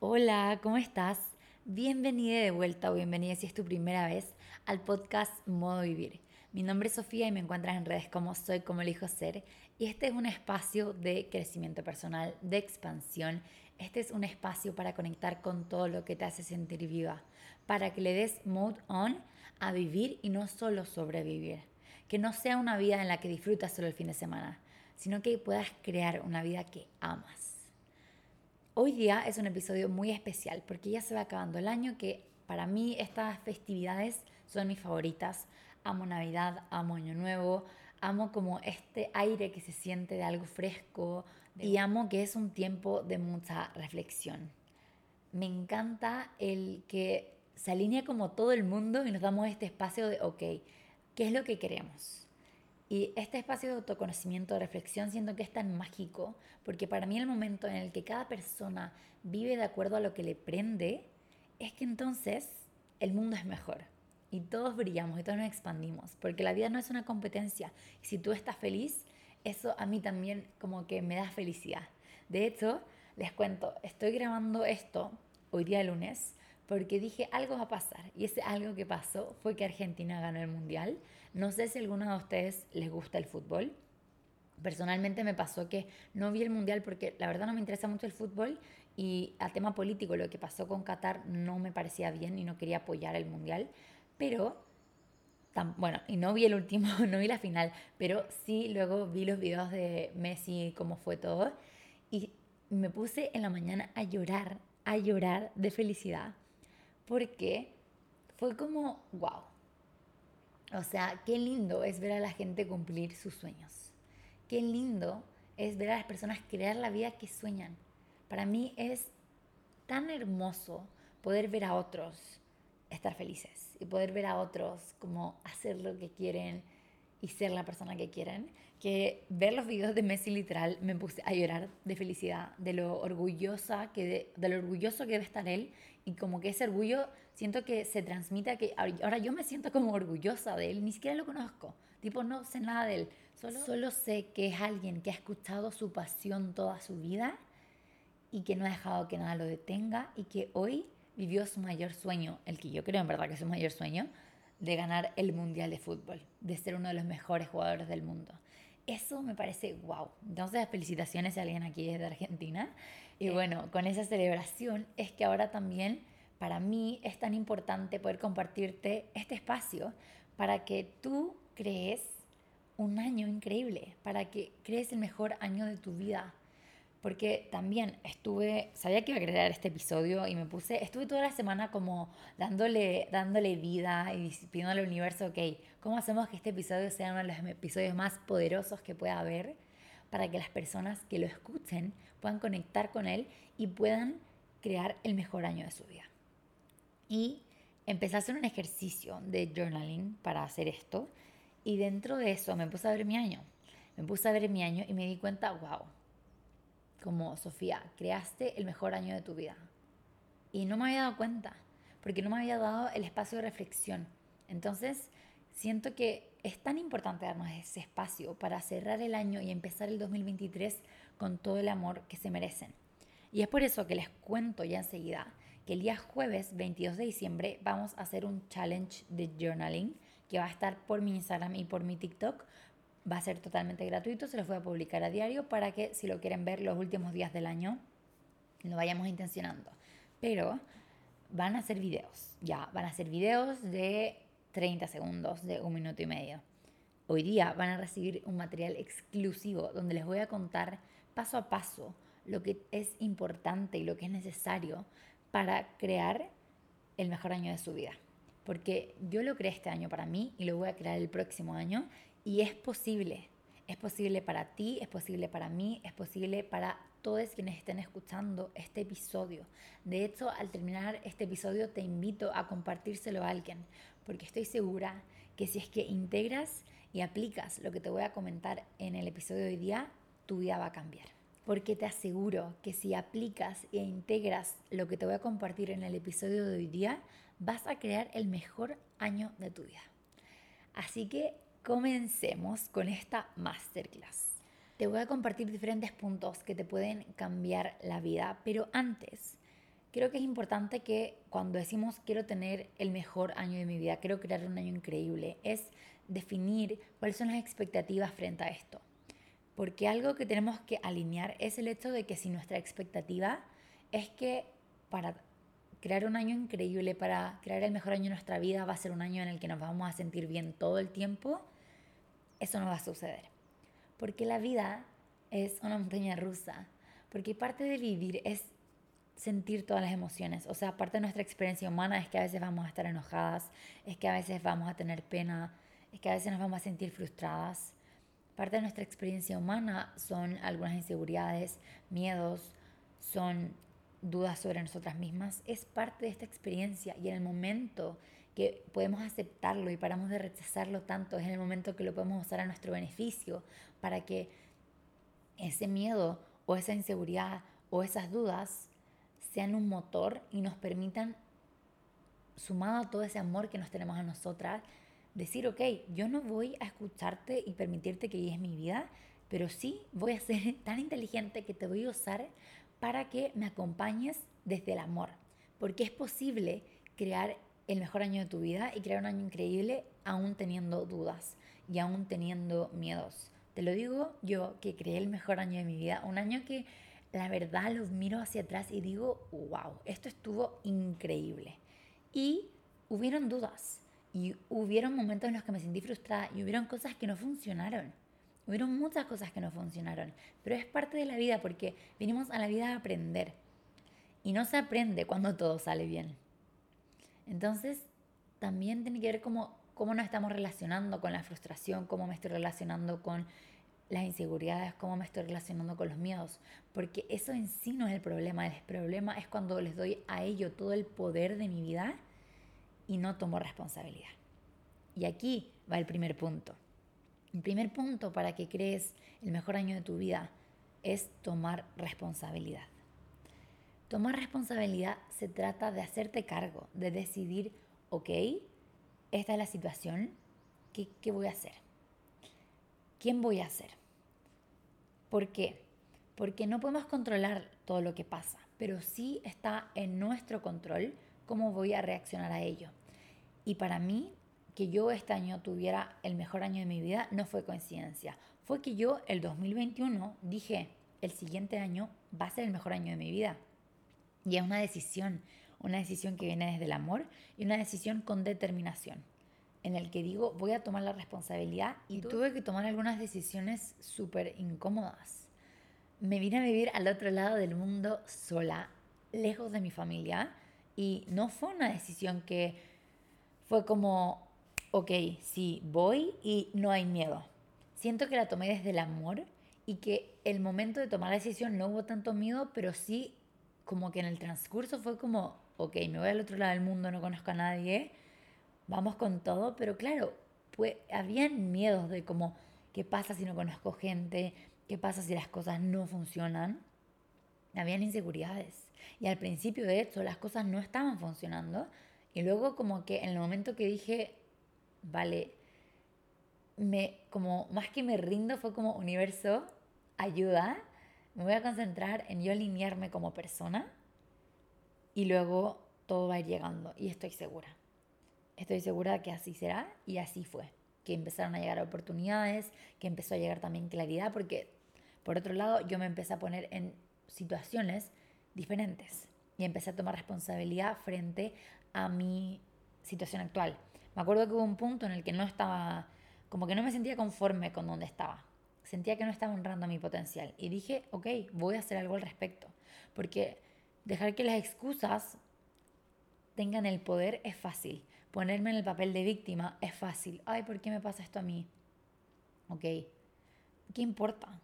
Hola, ¿cómo estás? Bienvenida de vuelta o bienvenida si es tu primera vez al podcast Modo Vivir. Mi nombre es Sofía y me encuentras en redes como Soy como elijo ser y este es un espacio de crecimiento personal, de expansión. Este es un espacio para conectar con todo lo que te hace sentir viva, para que le des mode on a vivir y no solo sobrevivir. Que no sea una vida en la que disfrutas solo el fin de semana, sino que puedas crear una vida que amas. Hoy día es un episodio muy especial porque ya se va acabando el año que para mí estas festividades son mis favoritas. Amo Navidad, amo Año Nuevo, amo como este aire que se siente de algo fresco y amo que es un tiempo de mucha reflexión. Me encanta el que se alinea como todo el mundo y nos damos este espacio de, ok, ¿qué es lo que queremos? Y este espacio de autoconocimiento, de reflexión, siento que es tan mágico, porque para mí el momento en el que cada persona vive de acuerdo a lo que le prende, es que entonces el mundo es mejor. Y todos brillamos y todos nos expandimos, porque la vida no es una competencia. Y si tú estás feliz, eso a mí también como que me da felicidad. De hecho, les cuento, estoy grabando esto hoy día lunes porque dije algo va a pasar y ese algo que pasó fue que Argentina ganó el mundial. No sé si alguno de ustedes les gusta el fútbol. Personalmente me pasó que no vi el mundial porque la verdad no me interesa mucho el fútbol y a tema político lo que pasó con Qatar no me parecía bien y no quería apoyar el mundial, pero bueno, y no vi el último, no vi la final, pero sí luego vi los videos de Messi, cómo fue todo, y me puse en la mañana a llorar, a llorar de felicidad porque fue como, wow. O sea, qué lindo es ver a la gente cumplir sus sueños. Qué lindo es ver a las personas crear la vida que sueñan. Para mí es tan hermoso poder ver a otros estar felices y poder ver a otros como hacer lo que quieren y ser la persona que quieren, que ver los videos de Messi literal me puse a llorar de felicidad, de lo orgullosa que de, lo orgulloso que debe estar él y como que ese orgullo siento que se transmite a que ahora yo me siento como orgullosa de él, ni siquiera lo conozco, tipo no sé nada de él, solo, solo sé que es alguien que ha escuchado su pasión toda su vida y que no ha dejado que nada lo detenga y que hoy vivió su mayor sueño, el que yo creo en verdad que es su mayor sueño, de ganar el Mundial de Fútbol, de ser uno de los mejores jugadores del mundo. Eso me parece wow. Entonces, felicitaciones a alguien aquí desde Argentina. Y bueno, con esa celebración es que ahora también para mí es tan importante poder compartirte este espacio para que tú crees un año increíble, para que crees el mejor año de tu vida, porque también estuve, sabía que iba a crear este episodio y me puse, estuve toda la semana como dándole, dándole vida y pidiendo al universo, ok, ¿cómo hacemos que este episodio sea uno de los episodios más poderosos que pueda haber para que las personas que lo escuchen puedan conectar con él y puedan crear el mejor año de su vida? Y empecé a hacer un ejercicio de journaling para hacer esto y dentro de eso me puse a ver mi año. Me puse a ver mi año y me di cuenta, wow, como Sofía, creaste el mejor año de tu vida. Y no me había dado cuenta, porque no me había dado el espacio de reflexión. Entonces, siento que es tan importante darnos ese espacio para cerrar el año y empezar el 2023 con todo el amor que se merecen. Y es por eso que les cuento ya enseguida que el día jueves 22 de diciembre vamos a hacer un challenge de journaling que va a estar por mi Instagram y por mi TikTok Va a ser totalmente gratuito, se los voy a publicar a diario para que si lo quieren ver los últimos días del año, lo vayamos intencionando. Pero van a ser videos, ya, van a ser videos de 30 segundos, de un minuto y medio. Hoy día van a recibir un material exclusivo donde les voy a contar paso a paso lo que es importante y lo que es necesario para crear el mejor año de su vida. Porque yo lo creé este año para mí y lo voy a crear el próximo año y es posible, es posible para ti, es posible para mí, es posible para todos quienes estén escuchando este episodio. De hecho, al terminar este episodio te invito a compartírselo a alguien, porque estoy segura que si es que integras y aplicas lo que te voy a comentar en el episodio de hoy día, tu vida va a cambiar. Porque te aseguro que si aplicas e integras lo que te voy a compartir en el episodio de hoy día, vas a crear el mejor año de tu vida. Así que Comencemos con esta masterclass. Te voy a compartir diferentes puntos que te pueden cambiar la vida, pero antes creo que es importante que cuando decimos quiero tener el mejor año de mi vida, quiero crear un año increíble, es definir cuáles son las expectativas frente a esto. Porque algo que tenemos que alinear es el hecho de que si nuestra expectativa es que para crear un año increíble, para crear el mejor año de nuestra vida, va a ser un año en el que nos vamos a sentir bien todo el tiempo, eso no va a suceder. Porque la vida es una montaña rusa. Porque parte de vivir es sentir todas las emociones. O sea, parte de nuestra experiencia humana es que a veces vamos a estar enojadas, es que a veces vamos a tener pena, es que a veces nos vamos a sentir frustradas. Parte de nuestra experiencia humana son algunas inseguridades, miedos, son dudas sobre nosotras mismas. Es parte de esta experiencia y en el momento que podemos aceptarlo y paramos de rechazarlo tanto, es en el momento que lo podemos usar a nuestro beneficio para que ese miedo o esa inseguridad o esas dudas sean un motor y nos permitan, sumado a todo ese amor que nos tenemos a nosotras, decir, ok, yo no voy a escucharte y permitirte que guíes mi vida, pero sí voy a ser tan inteligente que te voy a usar para que me acompañes desde el amor. Porque es posible crear el mejor año de tu vida y crear un año increíble aún teniendo dudas y aún teniendo miedos. Te lo digo yo que creé el mejor año de mi vida, un año que la verdad los miro hacia atrás y digo, wow, esto estuvo increíble. Y hubieron dudas y hubieron momentos en los que me sentí frustrada y hubieron cosas que no funcionaron. Hubieron muchas cosas que no funcionaron, pero es parte de la vida porque vinimos a la vida a aprender. Y no se aprende cuando todo sale bien. Entonces, también tiene que ver cómo, cómo nos estamos relacionando con la frustración, cómo me estoy relacionando con las inseguridades, cómo me estoy relacionando con los miedos, porque eso en sí no es el problema, el problema es cuando les doy a ello todo el poder de mi vida y no tomo responsabilidad. Y aquí va el primer punto. El primer punto para que crees el mejor año de tu vida es tomar responsabilidad. Tomar responsabilidad se trata de hacerte cargo, de decidir, ok, esta es la situación, ¿qué, qué voy a hacer? ¿Quién voy a ser? ¿Por qué? Porque no podemos controlar todo lo que pasa, pero sí está en nuestro control cómo voy a reaccionar a ello. Y para mí, que yo este año tuviera el mejor año de mi vida no fue coincidencia. Fue que yo el 2021 dije, el siguiente año va a ser el mejor año de mi vida. Y es una decisión, una decisión que viene desde el amor y una decisión con determinación en el que digo, voy a tomar la responsabilidad y tuve que tomar algunas decisiones súper incómodas. Me vine a vivir al otro lado del mundo sola, lejos de mi familia, y no fue una decisión que fue como, ok, sí, voy y no hay miedo. Siento que la tomé desde el amor y que el momento de tomar la decisión no hubo tanto miedo, pero sí como que en el transcurso fue como, ok, me voy al otro lado del mundo, no conozco a nadie, vamos con todo, pero claro, pues, habían miedos de como, ¿qué pasa si no conozco gente? ¿Qué pasa si las cosas no funcionan? Habían inseguridades. Y al principio, de hecho, las cosas no estaban funcionando. Y luego como que en el momento que dije, vale, me, como más que me rindo, fue como universo, ayuda, me voy a concentrar en yo alinearme como persona y luego todo va a ir llegando y estoy segura. Estoy segura que así será y así fue. Que empezaron a llegar oportunidades, que empezó a llegar también claridad, porque por otro lado yo me empecé a poner en situaciones diferentes y empecé a tomar responsabilidad frente a mi situación actual. Me acuerdo que hubo un punto en el que no estaba, como que no me sentía conforme con donde estaba. Sentía que no estaba honrando mi potencial. Y dije, ok, voy a hacer algo al respecto. Porque dejar que las excusas tengan el poder es fácil. Ponerme en el papel de víctima es fácil. Ay, ¿por qué me pasa esto a mí? Ok, ¿qué importa?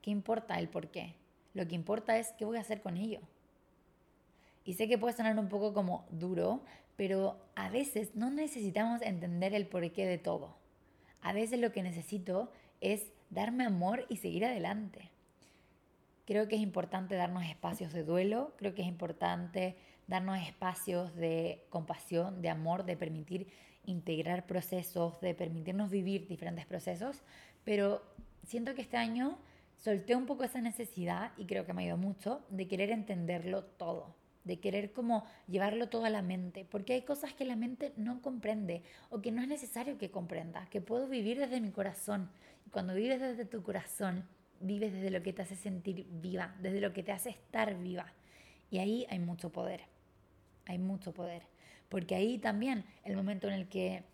¿Qué importa el por qué? Lo que importa es qué voy a hacer con ello. Y sé que puede sonar un poco como duro, pero a veces no necesitamos entender el porqué de todo. A veces lo que necesito es darme amor y seguir adelante. Creo que es importante darnos espacios de duelo, creo que es importante darnos espacios de compasión, de amor, de permitir integrar procesos, de permitirnos vivir diferentes procesos, pero siento que este año solté un poco esa necesidad y creo que me ido mucho de querer entenderlo todo. de querer como llevarlo todo a la mente, porque hay cosas que la mente no comprende o que no es necesario que comprenda, que puedo vivir desde mi corazón. Cuando vives desde tu corazón, vives desde lo que te hace sentir viva, desde lo que te hace estar viva. Y ahí hay mucho poder, hay mucho poder, porque ahí también el momento en el que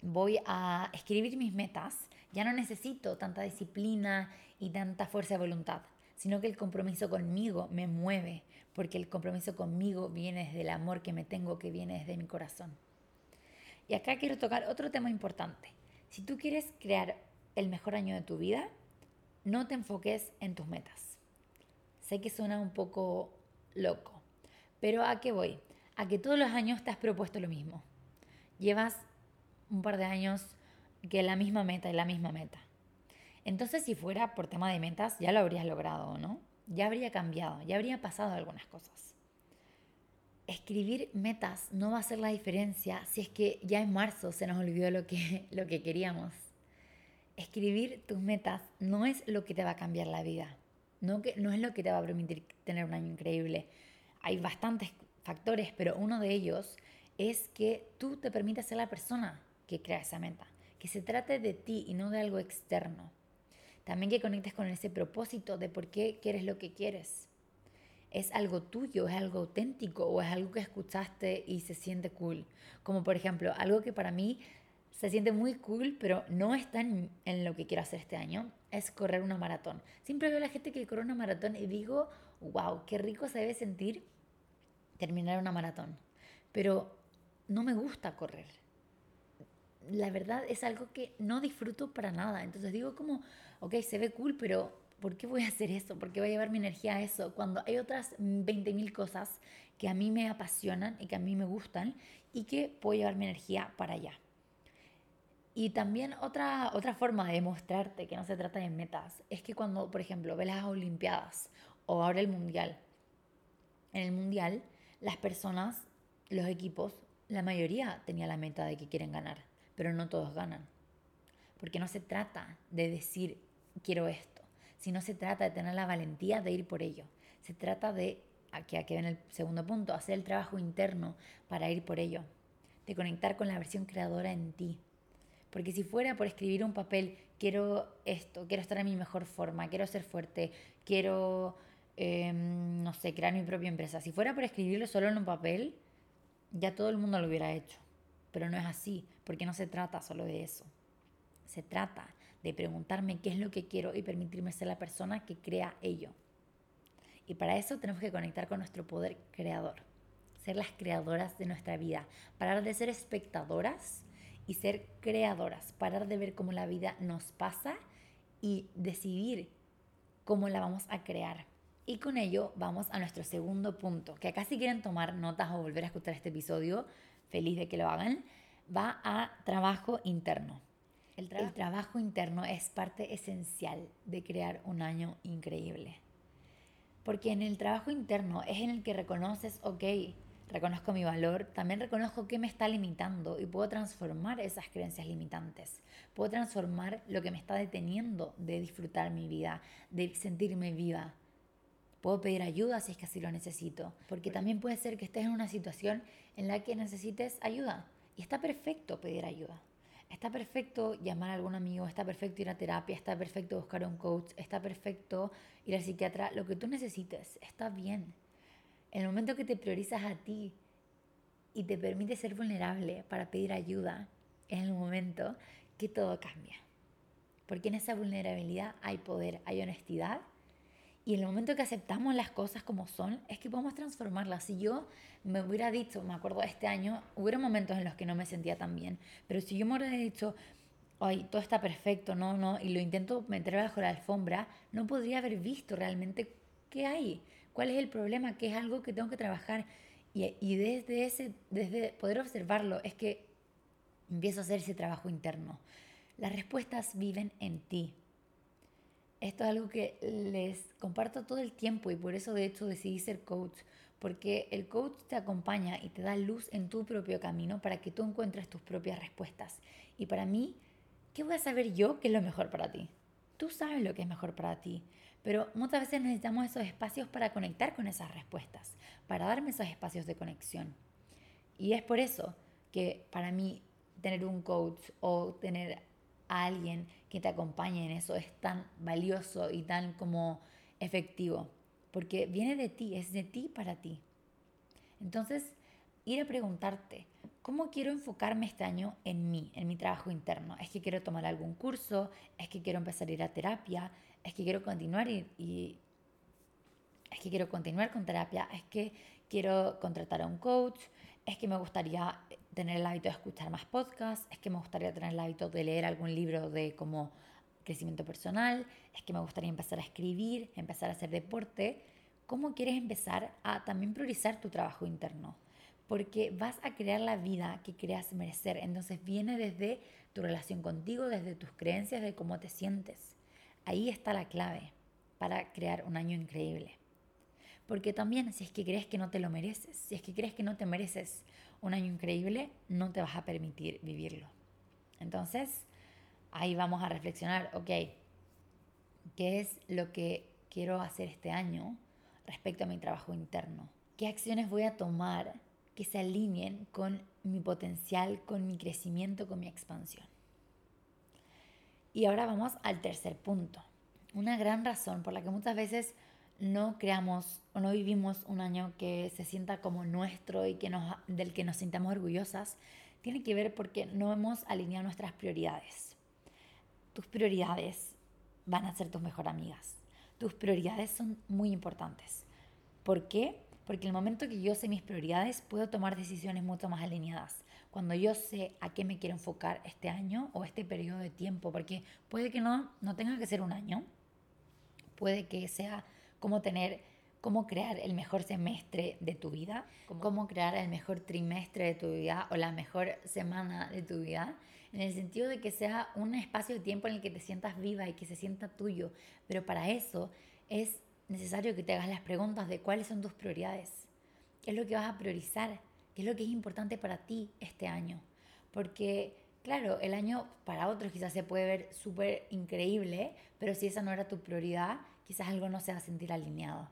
voy a escribir mis metas, ya no necesito tanta disciplina y tanta fuerza de voluntad, sino que el compromiso conmigo me mueve, porque el compromiso conmigo viene desde el amor que me tengo, que viene desde mi corazón. Y acá quiero tocar otro tema importante. Si tú quieres crear el mejor año de tu vida, no te enfoques en tus metas. Sé que suena un poco loco, pero ¿a qué voy? A que todos los años te has propuesto lo mismo. Llevas un par de años que la misma meta y la misma meta. Entonces, si fuera por tema de metas, ya lo habrías logrado, ¿no? Ya habría cambiado, ya habría pasado algunas cosas. Escribir metas no va a hacer la diferencia si es que ya en marzo se nos olvidó lo que, lo que queríamos. Escribir tus metas no es lo que te va a cambiar la vida, no, que, no es lo que te va a permitir tener un año increíble. Hay bastantes factores, pero uno de ellos es que tú te permitas ser la persona que crea esa meta, que se trate de ti y no de algo externo. También que conectes con ese propósito de por qué quieres lo que quieres. ¿Es algo tuyo, es algo auténtico o es algo que escuchaste y se siente cool? Como por ejemplo, algo que para mí se siente muy cool, pero no está en, lo que quiero hacer este año, es correr una maratón. Siempre veo a la gente que corre una maratón y digo, wow, qué rico se debe sentir terminar una maratón. Pero no me gusta correr la verdad es algo que no disfruto para nada. Entonces digo como, ok, se ve cool, pero ¿por qué voy a hacer eso? ¿Por qué voy a llevar mi energía a eso? Cuando hay otras 20.000 cosas que a mí me apasionan y que a mí me gustan y que puedo llevar mi energía para allá. Y también otra, otra forma de demostrarte que no se trata de metas es que cuando, por ejemplo, ves las Olimpiadas o ahora el Mundial, en el Mundial las personas, los equipos, la mayoría tenía la meta de que quieren ganar pero no todos ganan. Porque no se trata de decir quiero esto, sino se trata de tener la valentía de ir por ello. Se trata de, aquí, aquí ven el segundo punto, hacer el trabajo interno para ir por ello, de conectar con la versión creadora en ti. Porque si fuera por escribir un papel, quiero esto, quiero estar en mi mejor forma, quiero ser fuerte, quiero, em, no sé, crear mi propia empresa. Si fuera por escribirlo solo en un papel, ya todo el mundo lo hubiera hecho. Pero no es así, porque no se trata solo de eso. Se trata de preguntarme qué es lo que quiero y permitirme ser la persona que crea ello. Y para eso tenemos que conectar con nuestro poder creador, ser las creadoras de nuestra vida, parar de ser espectadoras y ser creadoras, parar de ver cómo la vida nos pasa y decidir cómo la vamos a crear. Y con ello vamos a nuestro segundo punto, que acá si quieren tomar notas o volver a escuchar este episodio, feliz de que lo hagan, va a trabajo interno. El, trabajo interno es parte esencial de crear un año increíble. Porque en el trabajo interno es en el que reconoces, ok, reconozco mi valor, también reconozco qué me está limitando y puedo transformar esas creencias limitantes. Puedo transformar lo que me está deteniendo de disfrutar mi vida, de sentirme viva. Puedo pedir ayuda si es que así lo necesito, porque también puede ser que estés en una situación en la que necesites ayuda. Y está perfecto pedir ayuda. Está perfecto llamar a algún amigo, está perfecto ir a terapia, está perfecto buscar un coach, está perfecto ir al psiquiatra, lo que tú necesites, está bien. El momento que te priorizas a ti y te permite ser vulnerable para pedir ayuda, es el momento que todo cambia. Porque en esa vulnerabilidad hay poder, hay honestidad y en el momento que aceptamos las cosas como son, es que podemos transformarlas. Si yo me hubiera dicho, me acuerdo de este año, hubo momentos en los que no me sentía tan bien, pero si yo me hubiera dicho, ay, todo está perfecto, no, no, y lo intento meter bajo la alfombra, no podría haber visto realmente qué hay, cuál es el problema, qué es algo que tengo que trabajar. Y, y desde, ese, desde poder observarlo es que empiezo a hacer ese trabajo interno. Las respuestas viven en ti. Esto es algo que les comparto todo el tiempo y por eso de hecho decidí ser coach, porque el coach te acompaña y te da luz en tu propio camino para que tú encuentres tus propias respuestas. Y para mí, ¿qué voy a saber yo qué es lo mejor para ti? Tú sabes lo que es mejor para ti, Pero muchas veces necesitamos esos espacios para conectar con esas respuestas, para darme esos espacios de conexión. Y es por eso que para mí tener un coach o tener a alguien que te acompañe en eso es tan valioso y tan como efectivo, porque viene de ti, es de ti para ti. Entonces, ir a preguntarte, ¿cómo quiero enfocarme este año en mí, en mi trabajo interno? ¿Es que quiero tomar algún curso? ¿Es que quiero empezar a ir a terapia? ¿Es que quiero continuar y, y es que quiero continuar con terapia? ¿Es que quiero contratar a un coach? ¿Es que me gustaría tener el hábito de escuchar más podcasts? ¿Es que me gustaría tener el hábito de leer algún libro de como crecimiento personal? ¿Es que me gustaría empezar a escribir, empezar a hacer deporte? ¿Cómo quieres empezar a también priorizar tu trabajo interno? porque vas a crear la vida que creas merecer. Entonces viene desde tu relación contigo, desde tus creencias, de cómo te sientes. Ahí está la clave para crear un año increíble. Porque también si es que crees que no te lo mereces, si es que crees que no te mereces un año increíble, no te vas a permitir vivirlo. Entonces, ahí vamos a reflexionar, ok, ¿qué es lo que quiero hacer este año respecto a mi trabajo interno? ¿Qué acciones voy a tomar que se alineen con mi potencial, con mi crecimiento, con mi expansión. Y ahora vamos al tercer punto. Una gran razón por la que muchas veces no creamos o no vivimos un año que se sienta como nuestro y que del que nos sintamos orgullosas, tiene que ver porque no hemos alineado nuestras prioridades. Tus prioridades van a ser tus mejores amigas. Tus prioridades son muy importantes. ¿Por qué? Porque el momento que yo sé mis prioridades, puedo tomar decisiones mucho más alineadas. Cuando yo sé a qué me quiero enfocar este año o este periodo de tiempo, porque puede que no, no tenga que ser un año, puede que sea como tener, cómo crear el mejor semestre de tu vida, cómo crear el mejor trimestre de tu vida o la mejor semana de tu vida, en el sentido de que sea un espacio de tiempo en el que te sientas viva y que se sienta tuyo. Pero para eso es necesario que te hagas las preguntas de cuáles son tus prioridades, qué es lo que vas a priorizar, qué es lo que es importante para ti este año. Porque, claro, el año para otros quizás se puede ver súper increíble, pero si esa no era tu prioridad, quizás algo no se va a sentir alineado.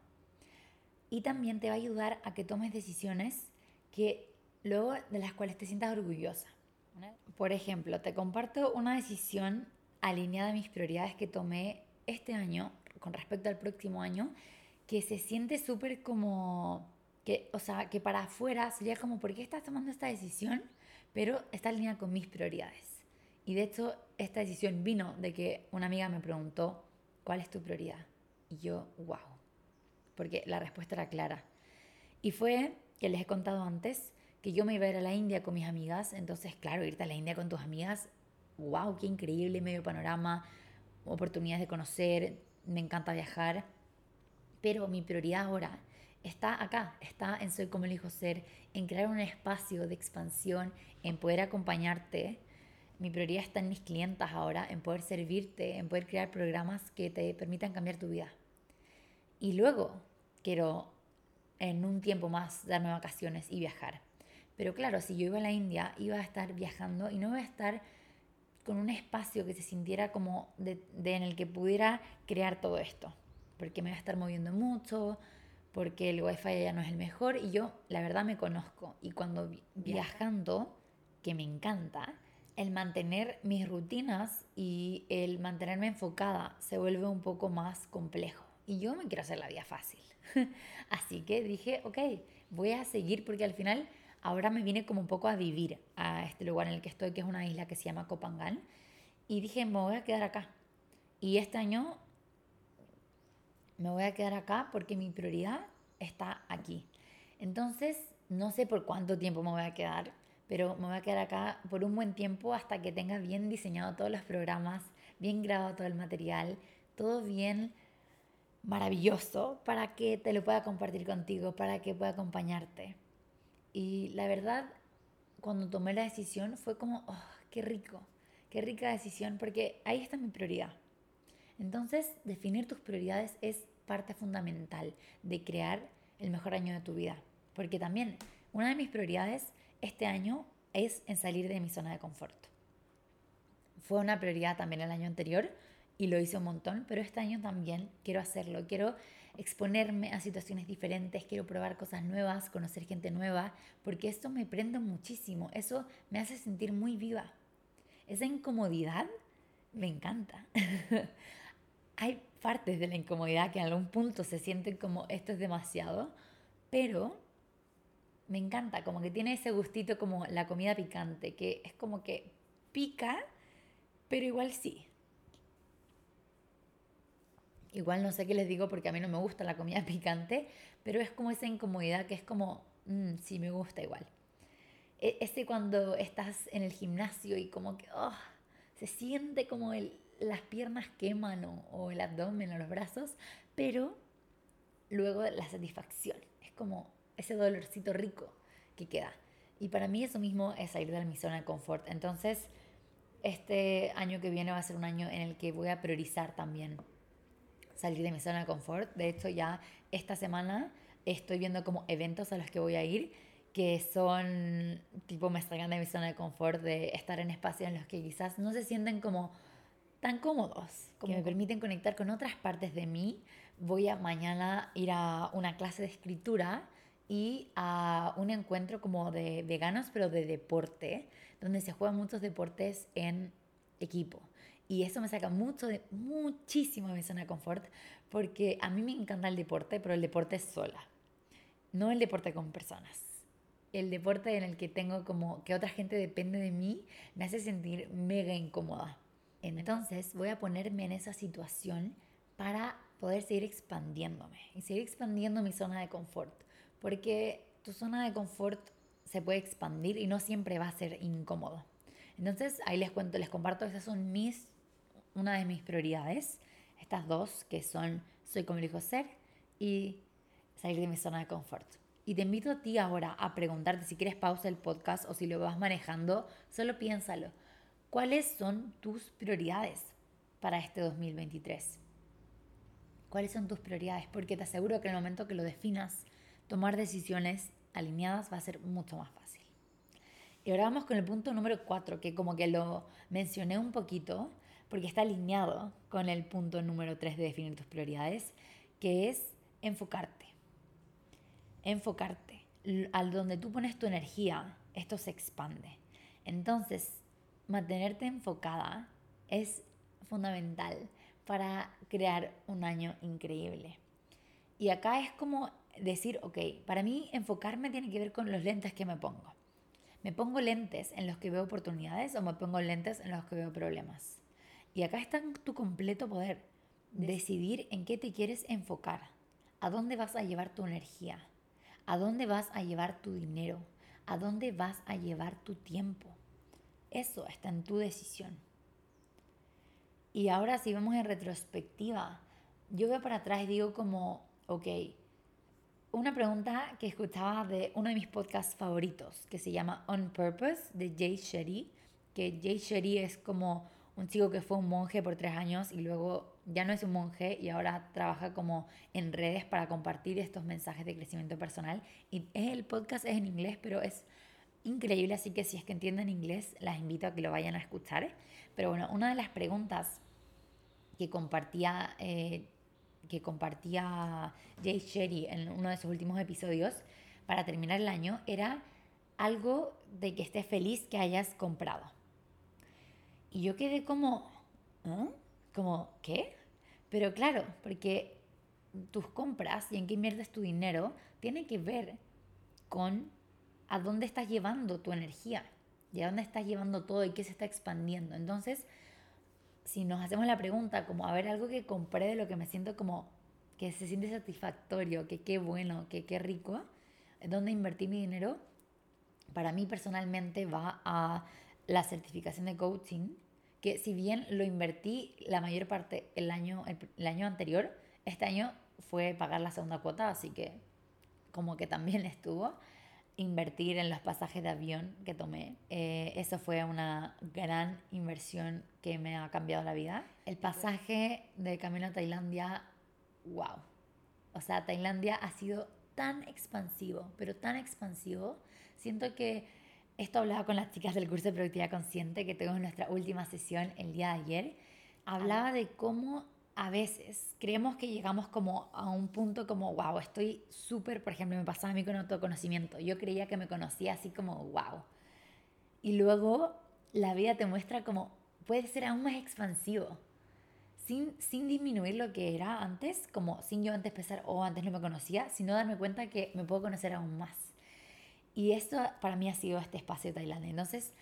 Y también te va a ayudar a que tomes decisiones que luego de las cuales te sientas orgullosa. Por ejemplo, te comparto una decisión alineada a mis prioridades que tomé este año con respecto al próximo año, que se siente súper como, que, o sea, que para afuera sería como, ¿por qué estás tomando esta decisión? Pero está alineada con mis prioridades. Y de hecho, esta decisión vino de que una amiga me preguntó, ¿cuál es tu prioridad? Y yo, wow, porque la respuesta era clara. Y fue que les he contado antes que yo me iba a ir a la India con mis amigas, entonces, claro, irte a la India con tus amigas, wow, qué increíble medio panorama, oportunidades de conocer, me encanta viajar, pero mi prioridad ahora está acá, está en Soy como elijo ser, en crear un espacio de expansión, en poder acompañarte. Mi prioridad está en mis clientas ahora, en poder servirte, en poder crear programas que te permitan cambiar tu vida. Y luego quiero en un tiempo más darme vacaciones y viajar. Pero claro, si yo iba a la India, iba a estar viajando y no iba a estar con un espacio que se sintiera como de, en el que pudiera crear todo esto. Porque me voy a estar moviendo mucho, porque el wifi ya no es el mejor y yo la verdad me conozco. Y cuando viajando, que me encanta, el mantener mis rutinas y el mantenerme enfocada se vuelve un poco más complejo. Y yo me quiero hacer la vida fácil. Así que dije, ok, voy a seguir porque al final ahora me vine como un poco a vivir a este lugar en el que estoy, que es una isla que se llama Copangán. Y dije, me voy a quedar acá. Y este año me voy a quedar acá porque mi prioridad está aquí. Entonces, no sé por cuánto tiempo me voy a quedar, pero me voy a quedar acá por un buen tiempo hasta que tenga bien diseñado todos los programas, bien grabado todo el material, todo bien maravilloso para que te lo pueda compartir contigo, para que pueda acompañarte. Y la verdad, cuando tomé la decisión fue como, oh, qué rico, qué rica decisión, porque ahí está mi prioridad. Entonces, definir tus prioridades es parte fundamental de crear el mejor año de tu vida. Porque también una de mis prioridades este año es en salir de mi zona de confort. Fue una prioridad también el año anterior y lo hice un montón, pero este año también quiero hacerlo, quiero exponerme a situaciones diferentes, quiero probar cosas nuevas, conocer gente nueva, porque esto me prende muchísimo, eso me hace sentir muy viva. Esa incomodidad me encanta. Hay partes de la incomodidad que en algún punto se sienten como esto es demasiado, pero me encanta, como que tiene ese gustito como la comida picante, que es como que pica, pero igual sí. Igual no sé qué les digo porque a mí no me gusta la comida picante, pero es como esa incomodidad que es como, mm, sí, me gusta igual. E, ese cuando estás en el gimnasio y como que oh, se siente como el, las piernas queman o, el abdomen o los brazos, pero luego la satisfacción. Es como ese dolorcito rico que queda. Y para mí eso mismo es salir de mi zona de confort. Entonces, este año que viene va a ser un año en el que voy a priorizar también salir de mi zona de confort. De hecho, ya esta semana estoy viendo como eventos a los que voy a ir que son, tipo, me sacan de mi zona de confort de estar en espacios en los que quizás no se sienten como tan cómodos, como que me permiten conectar con otras partes de mí. Voy a mañana ir a una clase de escritura y a un encuentro como de veganos, pero de deporte, donde se juegan muchos deportes en equipo. Y eso me saca mucho de, muchísimo de mi zona de confort, porque a mí me encanta el deporte, pero el deporte sola, no el deporte con personas. El deporte en el que tengo como que otra gente depende de mí me hace sentir mega incómoda. Entonces voy a ponerme en esa situación para poder seguir expandiéndome y seguir expandiendo mi zona de confort porque tu zona de confort se puede expandir y no siempre va a ser incómodo. Entonces, ahí les cuento, les comparto, esas son mis, una de mis prioridades, estas dos que son soy como elijo ser y salir de mi zona de confort. Y te invito a ti ahora a preguntarte si quieres pausa el podcast o si lo vas manejando, solo piénsalo. ¿Cuáles son tus prioridades para este 2023? ¿Cuáles son tus prioridades? Porque te aseguro que en el momento que lo definas, tomar decisiones alineadas va a ser mucho más fácil. Y ahora vamos con el punto número 4, que como que lo mencioné un poquito, porque está alineado con el punto número 3 de definir tus prioridades, que es enfocarte. Enfocarte. Al donde tú pones tu energía, esto se expande. Entonces, mantenerte enfocada es fundamental para crear un año increíble. Y acá es como decir, ok, para mí enfocarme tiene que ver con los lentes que me pongo. ¿Me pongo lentes en los que veo oportunidades o me pongo lentes en los que veo problemas? Y acá está tu completo poder. Decidir en qué te quieres enfocar. ¿A dónde vas a llevar tu energía? ¿A dónde vas a llevar tu dinero? ¿A dónde vas a llevar tu tiempo? Eso está en tu decisión. Y ahora si vemos en retrospectiva, yo veo para atrás y digo como, ok, una pregunta que escuchaba de uno de mis podcasts favoritos, que se llama On Purpose, de Jay Shetty, que Jay Shetty es como un chico que fue un monje por tres años y luego ya no es un monje y ahora trabaja como en redes para compartir estos mensajes de crecimiento personal. Y el podcast es en inglés, pero es increíble, así que si es que entienden inglés, las invito a que lo vayan a escuchar. Pero bueno, una de las preguntas que compartía eh, que compartía Jay Sherry en uno de sus últimos episodios para terminar el año era algo de que estés feliz que hayas comprado. Y yo quedé como, ¿eh? como, ¿qué? Pero claro, porque tus compras y en qué inviertes tu dinero tiene que ver con a dónde estás llevando tu energía y a dónde estás llevando todo y qué se está expandiendo. Entonces, si nos hacemos la pregunta como a ver algo que compré de lo que me siento como que se siente satisfactorio, que qué bueno, que qué rico, ¿dónde invertí mi dinero? Para mí personalmente va a la certificación de coaching, que si bien lo invertí la mayor parte el año, el año anterior, este año fue pagar la segunda cuota, así que como que también estuvo invertir en los pasajes de avión que tomé. Eh, eso fue una gran inversión que me ha cambiado la vida. El pasaje de camino a Tailandia, wow. O sea, Tailandia ha sido tan expansivo, pero tan expansivo. Siento que esto hablaba con las chicas del curso de productividad consciente que tuvimos nuestra última sesión el día de ayer. hablaba de cómo a veces creemos que llegamos como a un punto como, wow, estoy súper, por ejemplo, me pasaba a mí con autoconocimiento. Yo creía que me conocía así como, wow. Y luego la vida te muestra como puede ser aún más expansivo. Sin, sin disminuir lo que era antes, como sin yo antes pensar, oh, antes no me conocía, sino darme cuenta que me puedo conocer aún más. Y esto para mí ha sido este espacio de Tailandia. Entonces,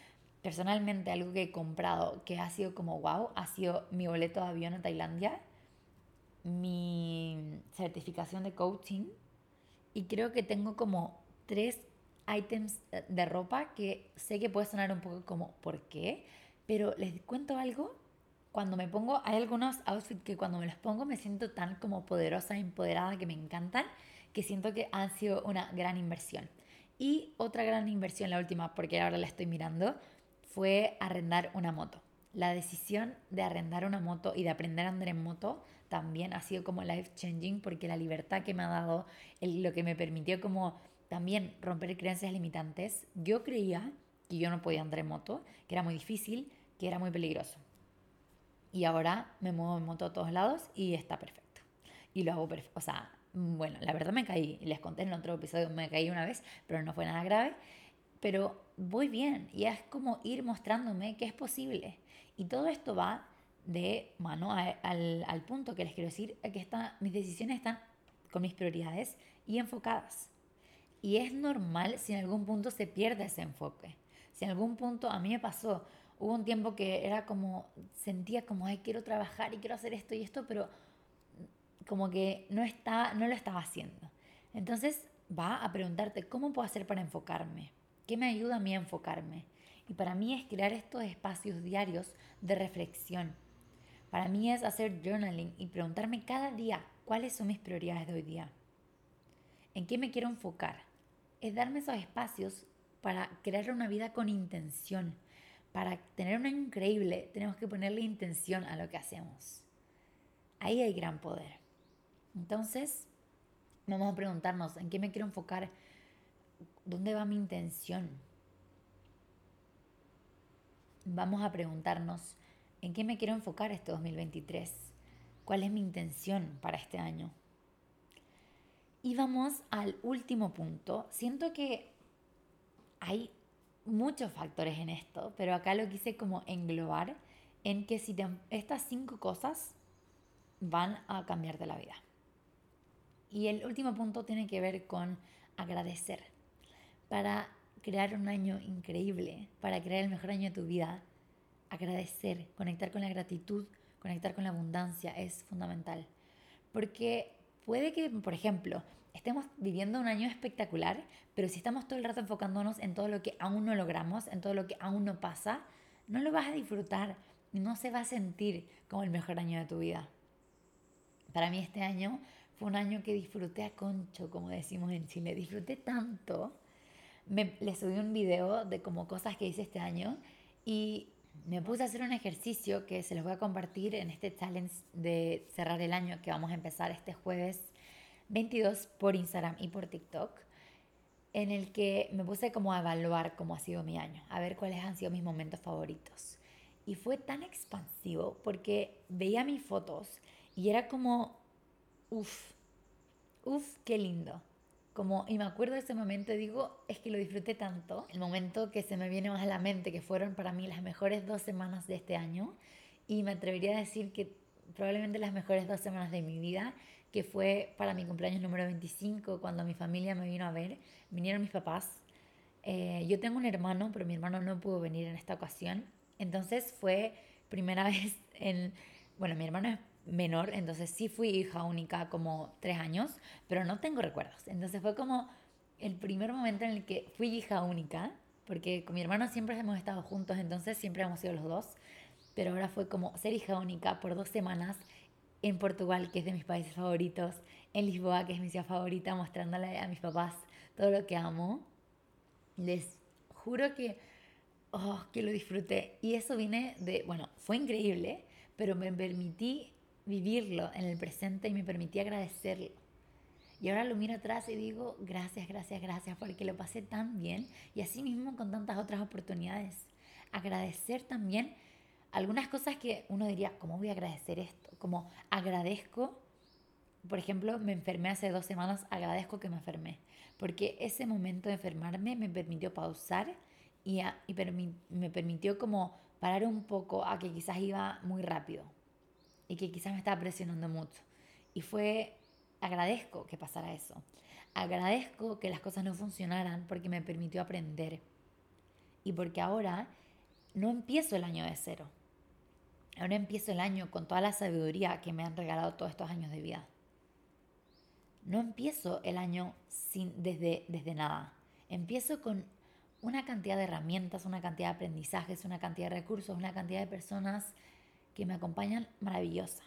personalmente algo que he comprado que ha sido como wow, ha sido mi boleto de avión a Tailandia, mi certificación de coaching y creo que tengo como tres items de ropa que sé que puede sonar un poco como ¿por qué? Pero les cuento algo, cuando me pongo, hay algunos outfits que cuando me los pongo me siento tan como poderosa, empoderada, que me encantan, que siento que han sido una gran inversión. Y otra gran inversión, la última, porque ahora la estoy mirando, fue arrendar una moto. La decisión de arrendar una moto y de aprender a andar en moto también ha sido como life changing porque la libertad que me ha dado, lo que me permitió como también romper creencias limitantes. Yo creía que yo no podía andar en moto, que era muy difícil, que era muy peligroso. Y ahora me muevo en moto a todos lados y está perfecto. Y lo hago perfecto. O sea, bueno, la verdad me caí. Les conté en otro episodio, me caí una vez, pero no fue nada grave pero voy bien y es como ir mostrándome que es posible. Y todo esto va de mano al, al, punto que les quiero decir, que está, mis decisiones están con mis prioridades y enfocadas. Y es normal si en algún punto se pierde ese enfoque. Si en algún punto a mí me pasó, hubo un tiempo que era como, sentía como, ay, quiero trabajar y quiero hacer esto y esto, pero como que no, estaba, no lo estaba haciendo. Entonces va a preguntarte, ¿cómo puedo hacer para enfocarme? ¿Qué me ayuda a mí a enfocarme? Y para mí es crear estos espacios diarios de reflexión. Para mí es hacer journaling y preguntarme cada día cuáles son mis prioridades de hoy día. ¿En qué me quiero enfocar? Es darme esos espacios para crear una vida con intención. Para tener un año increíble tenemos que ponerle intención a lo que hacemos. Ahí hay gran poder. Entonces, vamos a preguntarnos en qué me quiero enfocar ¿Dónde va mi intención? Vamos a preguntarnos, ¿en qué me quiero enfocar este 2023? ¿Cuál es mi intención para este año? Y vamos al último punto. Siento que hay muchos factores en esto, pero acá lo quise como englobar en que si estas cinco cosas van a cambiarte la vida. Y el último punto tiene que ver con agradecer para crear un año increíble, para crear el mejor año de tu vida, agradecer, conectar con la gratitud, conectar con la abundancia es fundamental. Porque puede que, por ejemplo, estemos viviendo un año espectacular, pero si estamos todo el rato enfocándonos en todo lo que aún no logramos, en todo lo que aún no pasa, no lo vas a disfrutar no se va a sentir como el mejor año de tu vida. Para mí este año fue un año que disfruté a concho, como decimos en Chile. Disfruté tanto me, le subí un video de como cosas que hice este año y me puse a hacer un ejercicio que se los voy a compartir en este challenge de cerrar el año que vamos a empezar este jueves 22 por Instagram y por TikTok, en el que me puse como a evaluar cómo ha sido mi año, a ver cuáles han sido mis momentos favoritos. Y fue tan expansivo porque veía mis fotos y era como, uff, uff, qué lindo. Como, y me acuerdo de ese momento digo, es que lo disfruté tanto. El momento que se me viene más a la mente, que fueron para mí las mejores dos semanas de este año. Y me atrevería a decir que probablemente las mejores dos semanas de mi vida, que fue para mi cumpleaños número 25, cuando mi familia me vino a ver. Vinieron mis papás. Eh, yo tengo un hermano, pero mi hermano no pudo venir en esta ocasión. Entonces fue primera vez en... Bueno, mi hermano es menor, entonces sí fui hija única como tres años, pero no tengo recuerdos. Entonces fue como el primer momento en el que fui hija única, porque con mi hermano siempre hemos estado juntos, entonces siempre hemos sido los dos, pero ahora fue como ser hija única por dos semanas en Portugal, que es de mis países favoritos, en Lisboa, que es mi ciudad favorita, mostrándole a mis papás todo lo que amo. Les juro que, oh, que lo disfruté. Y eso viene de, bueno, fue increíble, pero me permití vivirlo en el presente y me permití agradecerlo. Y ahora lo miro atrás y digo, gracias, gracias, gracias, porque lo pasé tan bien y así mismo con tantas otras oportunidades. Agradecer también algunas cosas que uno diría, ¿cómo voy a agradecer esto? Como agradezco, por ejemplo, me enfermé hace dos semanas, agradezco que me enfermé, porque ese momento de enfermarme me permitió pausar y, me permitió como parar un poco a que quizás iba muy rápido y que quizás me estaba presionando mucho. Y fue, agradezco que pasara eso. Agradezco que las cosas no funcionaran porque me permitió aprender. Y porque ahora no empiezo el año de cero. Ahora empiezo el año con toda la sabiduría que me han regalado todos estos años de vida. No empiezo el año sin, desde, desde nada. Empiezo con una cantidad de herramientas, una cantidad de aprendizajes, una cantidad de recursos, una cantidad de personas que me acompañan maravillosa.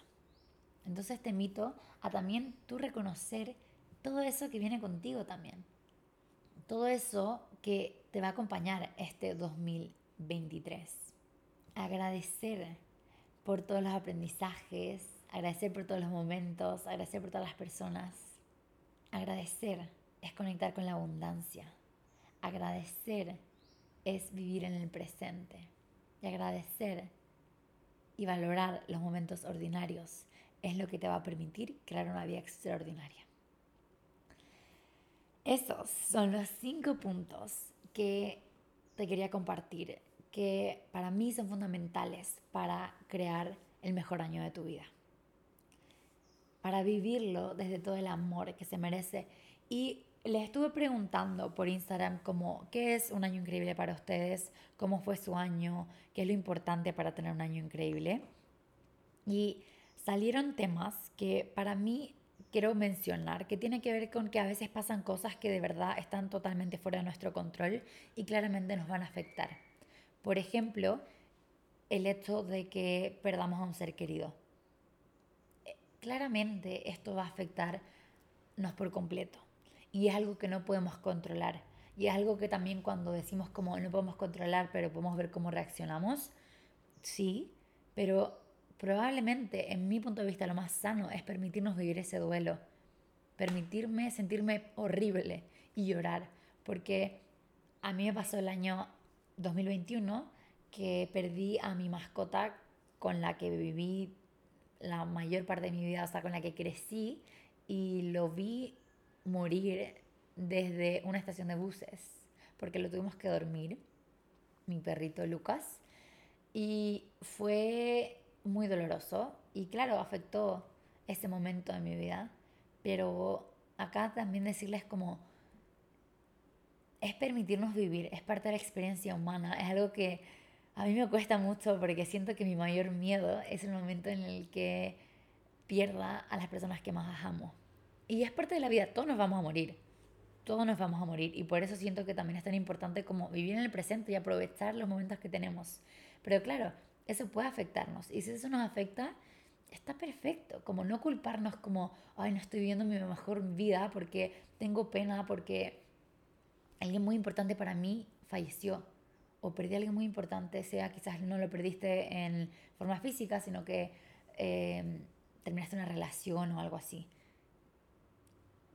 Entonces te invito a también tú reconocer todo eso que viene contigo también. Todo eso que te va a acompañar este 2023. Agradecer por todos los aprendizajes, agradecer por todos los momentos, agradecer por todas las personas. Agradecer es conectar con la abundancia. Agradecer es vivir en el presente. Y agradecer y valorar los momentos ordinarios es lo que te va a permitir crear una vida extraordinaria. Esos son los cinco puntos que te quería compartir, que para mí son fundamentales para crear el mejor año de tu vida. Para vivirlo desde todo el amor que se merece. Y les estuve preguntando por Instagram como qué es un año increíble para ustedes, cómo fue su año, qué es lo importante para tener un año increíble. Y salieron temas que para mí quiero mencionar, que tiene que ver con que a veces pasan cosas que de verdad están totalmente fuera de nuestro control y claramente nos van a afectar. Por ejemplo, el hecho de que perdamos a un ser querido. Eh, claramente esto va a afectarnos por completo y es algo que no podemos controlar. Y es algo que también cuando decimos como no podemos controlar, pero podemos ver cómo reaccionamos, sí, pero probablemente en mi punto de vista lo más sano es permitirnos vivir ese duelo, permitirme sentirme horrible y llorar, porque a mí me pasó el año 2021 que perdí a mi mascota con la que viví la mayor parte de mi vida, o sea, con la que crecí, y lo vi morir desde una estación de buses, porque lo tuvimos que dormir, mi perrito Lucas, y fue muy doloroso y claro, afectó ese momento de mi vida, pero acá también decirles como es permitirnos vivir, es parte de la experiencia humana, es algo que a mí me cuesta mucho porque siento que mi mayor miedo es el momento en el que pierda a las personas que más amo. Y es parte de la vida, todos nos vamos a morir, todos nos vamos a morir y por eso siento que también es tan importante como vivir en el presente y aprovechar los momentos que tenemos. Pero claro, eso puede afectarnos y si eso nos afecta, está perfecto, como no culparnos como, ay, no estoy viviendo mi mejor vida porque tengo pena, porque alguien muy importante para mí falleció o perdí a alguien muy importante, sea quizás no lo perdiste en forma física, sino que eh, terminaste una relación o algo así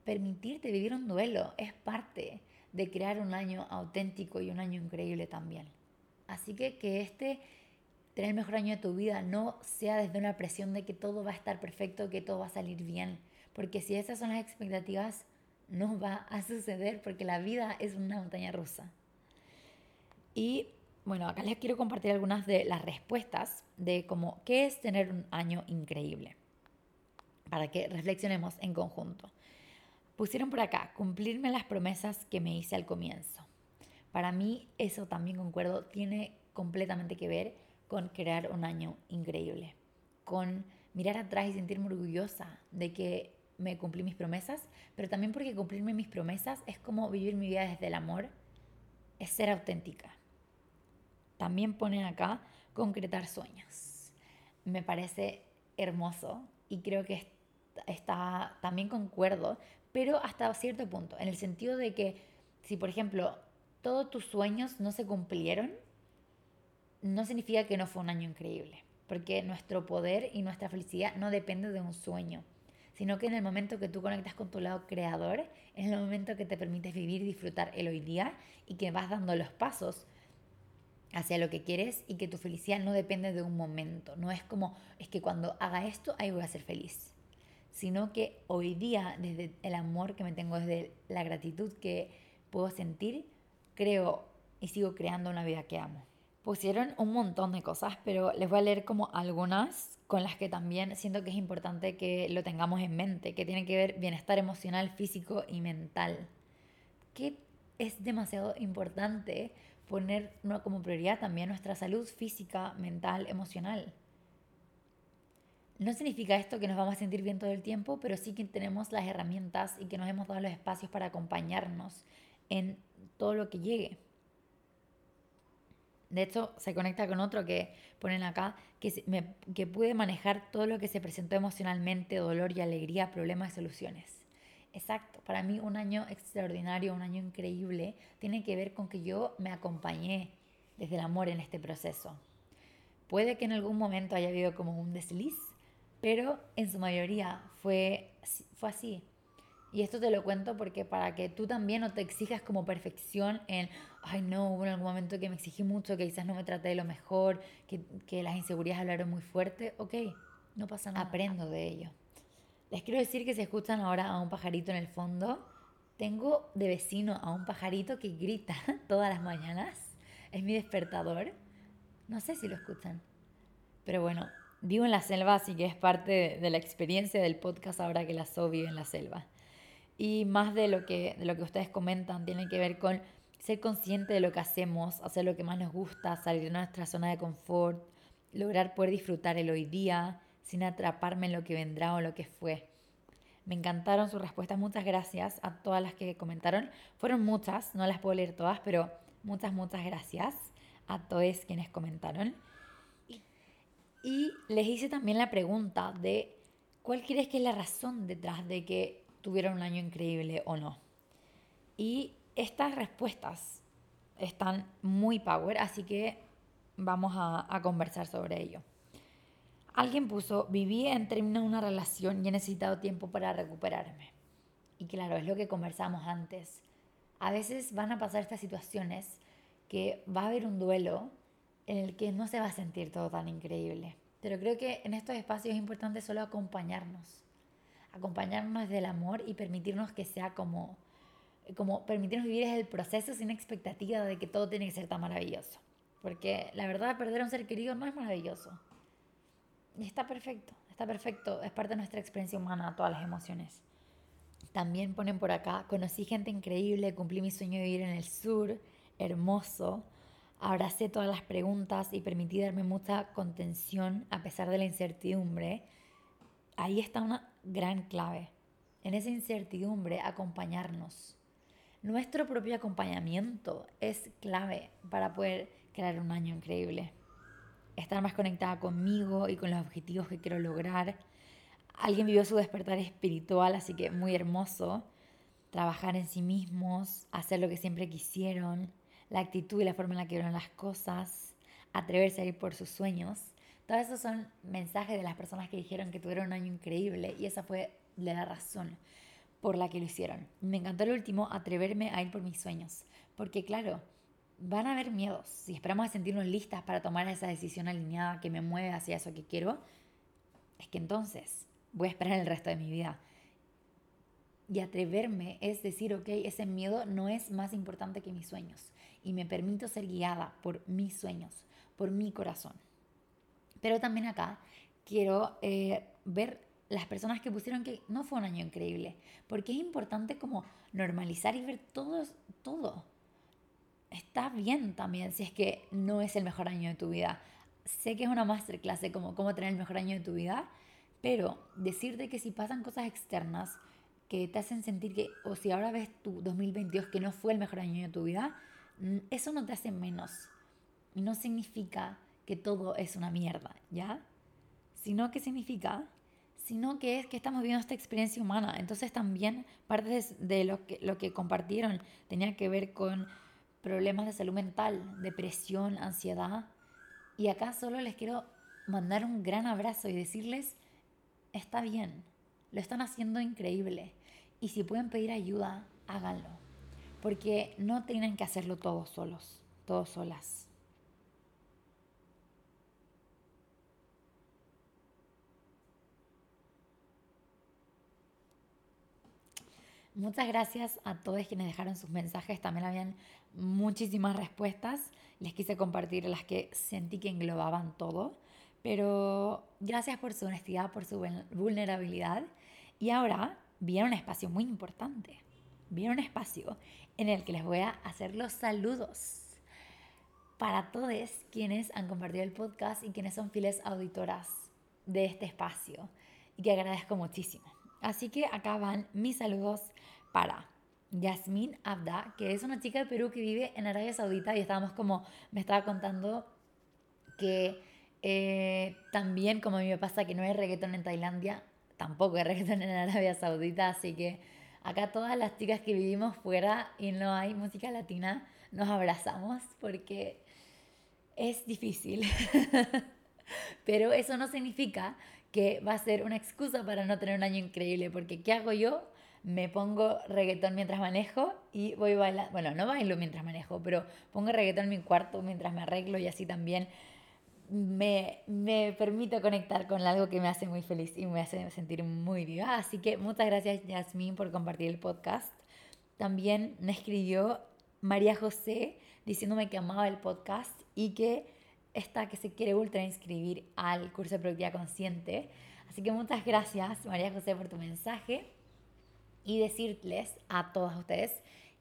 permitirte vivir un duelo es parte de crear un año auténtico y un año increíble también. Así que que este tener el mejor año de tu vida no sea desde una presión de que todo va a estar perfecto, que todo va a salir bien, porque si esas son las expectativas, no va a suceder porque la vida es una montaña rusa. Y bueno, acá les quiero compartir algunas de las respuestas de cómo qué es tener un año increíble, para que reflexionemos en conjunto. Pusieron por acá, cumplirme las promesas que me hice al comienzo. Para mí eso también concuerdo, tiene completamente que ver con crear un año increíble, con mirar atrás y sentirme orgullosa de que me cumplí mis promesas, pero también porque cumplirme mis promesas es como vivir mi vida desde el amor, es ser auténtica. También ponen acá concretar sueños. Me parece hermoso y creo que está, también concuerdo pero hasta cierto punto, en el sentido de que si, por ejemplo, todos tus sueños no se cumplieron, no significa que no fue un año increíble, porque nuestro poder y nuestra felicidad no depende de un sueño, sino que en el momento que tú conectas con tu lado creador, es el momento que te permites vivir disfrutar el hoy día y que vas dando los pasos hacia lo que quieres y que tu felicidad no depende de un momento. No es como, es que cuando haga esto, ahí voy a ser feliz. Sino que hoy día, desde el amor que me tengo, desde la gratitud que puedo sentir, creo y sigo creando una vida que amo. Pusieron un montón de cosas, pero les voy a leer como algunas con las que también siento que es importante que lo tengamos en mente, que tiene que ver bienestar emocional, físico y mental. Que es demasiado importante poner como prioridad también nuestra salud física, mental, emocional. No significa esto que nos vamos a sentir bien todo el tiempo, pero sí que tenemos las herramientas y que nos hemos dado los espacios para acompañarnos en todo lo que llegue. De hecho, se conecta con otro que ponen acá, que, me, que pude manejar todo lo que se presentó emocionalmente, dolor y alegría, problemas y soluciones. Exacto, para mí un año extraordinario, un año increíble, tiene que ver con que yo me acompañé desde el amor en este proceso. Puede que en algún momento haya habido como un desliz, pero en su mayoría fue, fue así. Y esto te lo cuento porque para que tú también no te exijas como perfección en, ay no, hubo en algún momento que me exigí mucho, que quizás no me traté de lo mejor, que, que las inseguridades hablaron muy fuerte, ok, no pasa nada. Aprendo de ello. Les quiero decir que se escuchan ahora a un pajarito en el fondo. Tengo de vecino a un pajarito que grita todas las mañanas. Es mi despertador. No sé si lo escuchan. Pero bueno, vivo en la selva, así que es parte de la experiencia del podcast ahora que la So vive en la selva. Y más de lo que, lo que ustedes comentan tiene que ver con ser consciente de lo que hacemos, hacer lo que más nos gusta, salir de nuestra zona de confort, lograr poder disfrutar el hoy día, sin atraparme en lo que vendrá o lo que fue. Me encantaron sus respuestas, muchas gracias a todas las que comentaron. Fueron muchas, no las puedo leer todas, pero muchas, muchas gracias a todos quienes comentaron. Y les hice también la pregunta de cuál crees que es la razón detrás de que tuvieron un año increíble o no. Y estas respuestas están muy power, así que vamos a, conversar sobre ello. Alguien puso, viví en términos de una relación y he necesitado tiempo para recuperarme. Y claro, es lo que conversamos antes. A veces van a pasar estas situaciones que va a haber un duelo en el que no se va a sentir todo tan increíble. Pero creo que en estos espacios es importante solo acompañarnos. Acompañarnos desde el amor y permitirnos que sea como, como permitirnos vivir el proceso sin expectativa de que todo tiene que ser tan maravilloso. Porque la verdad, perder a un ser querido no es maravilloso. Y está perfecto, está perfecto. Es parte de nuestra experiencia humana, todas las emociones. También ponen por acá, conocí gente increíble, cumplí mi sueño de vivir en el sur, hermoso. Abracé todas las preguntas y permití darme mucha contención a pesar de la incertidumbre. Ahí está una gran clave. En esa incertidumbre, acompañarnos. Nuestro propio acompañamiento es clave para poder crear un año increíble estar más conectada conmigo y con los objetivos que quiero lograr. Alguien vivió su despertar espiritual, así que muy hermoso. Trabajar en sí mismos, hacer lo que siempre quisieron, la actitud y la forma en la que vieron las cosas, atreverse a ir por sus sueños. Todos esos son mensajes de las personas que dijeron que tuvieron un año increíble y esa fue la razón por la que lo hicieron. Me encantó el último, atreverme a ir por mis sueños. Porque claro, van a haber miedos. Si esperamos a sentirnos listas para tomar esa decisión alineada que me mueve hacia eso que quiero, es que entonces voy a esperar el resto de mi vida. Y atreverme es decir, ok, ese miedo no es más importante que mis sueños. Y me permito ser guiada por mis sueños, por mi corazón. Pero también acá quiero eh, ver las personas que pusieron que no fue un año increíble. Porque es importante como normalizar y ver todo, todo está bien también si es que no es el mejor año de tu vida. Sé que es una masterclass de cómo, cómo tener el mejor año de tu vida, pero decirte que si pasan cosas externas que te hacen sentir que, o si ahora ves tu 2022 que no fue el mejor año de tu vida, mm, eso no te hace menos. No significa que todo es una mierda, ¿ya? Sino que significa, sino que es que estamos viviendo esta experiencia humana. Entonces también parte de lo que, lo que compartieron tenía que ver con problemas de salud mental, depresión, ansiedad. Y acá solo les quiero mandar un gran abrazo y decirles, está bien, lo están haciendo increíble. Y si pueden pedir ayuda, háganlo, porque no tienen que hacerlo todos solos, todos solas. Muchas gracias a todos quienes dejaron sus mensajes. También habían muchísimas respuestas. Les quise compartir las que sentí que englobaban todo. Pero gracias por su honestidad, por su vulnerabilidad. Y ahora viene un espacio muy importante. Viene un espacio en el que les voy a hacer los saludos para todos quienes han compartido el podcast y quienes son fieles auditoras de este espacio y que agradezco muchísimo. Así que acá van mis saludos para Yasmin Abda, que es una chica de Perú que vive en Arabia Saudita y estábamos como, me estaba contando que eh, también como a mí me pasa que no hay reggaetón en Tailandia, tampoco hay reggaetón en Arabia Saudita, así que acá todas las chicas que vivimos fuera y no hay música latina, nos abrazamos porque es difícil. Pero eso no significa que va a ser una excusa para no tener un año increíble, porque ¿qué hago yo? Me pongo reggaetón mientras manejo y voy bailando, bueno, no bailo mientras manejo, pero pongo reggaetón en mi cuarto mientras me arreglo y así también me, me permito conectar con algo que me hace muy feliz y me hace sentir muy viva. Así que muchas gracias Yasmín por compartir el podcast. También me escribió María José diciéndome que amaba el podcast y que está que se quiere ultra inscribir al curso de productividad consciente. Así que muchas gracias María José por tu mensaje y decirles a todas ustedes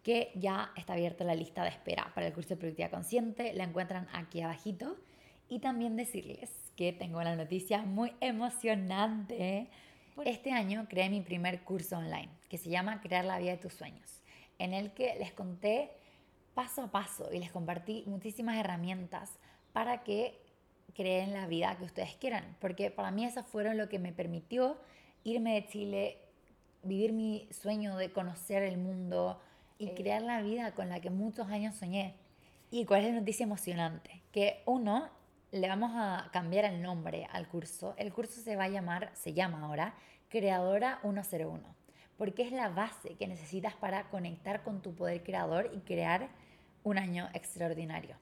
que ya está abierta la lista de espera para el curso de productividad consciente. La encuentran aquí abajito. Y también decirles que tengo una noticia muy emocionante. Este año creé mi primer curso online que se llama Crear la vida de tus sueños, en el que les conté paso a paso y les compartí muchísimas herramientas para que creen la vida que ustedes quieran, porque para mí eso fueron lo que me permitió irme de Chile, vivir mi sueño de conocer el mundo y crear la vida con la que muchos años soñé. ¿Y cuál es la noticia emocionante? Que uno, le vamos a cambiar el nombre al curso. El curso se va a llamar, se llama ahora, Creadora 101, porque es la base que necesitas para conectar con tu poder creador y crear un año extraordinario.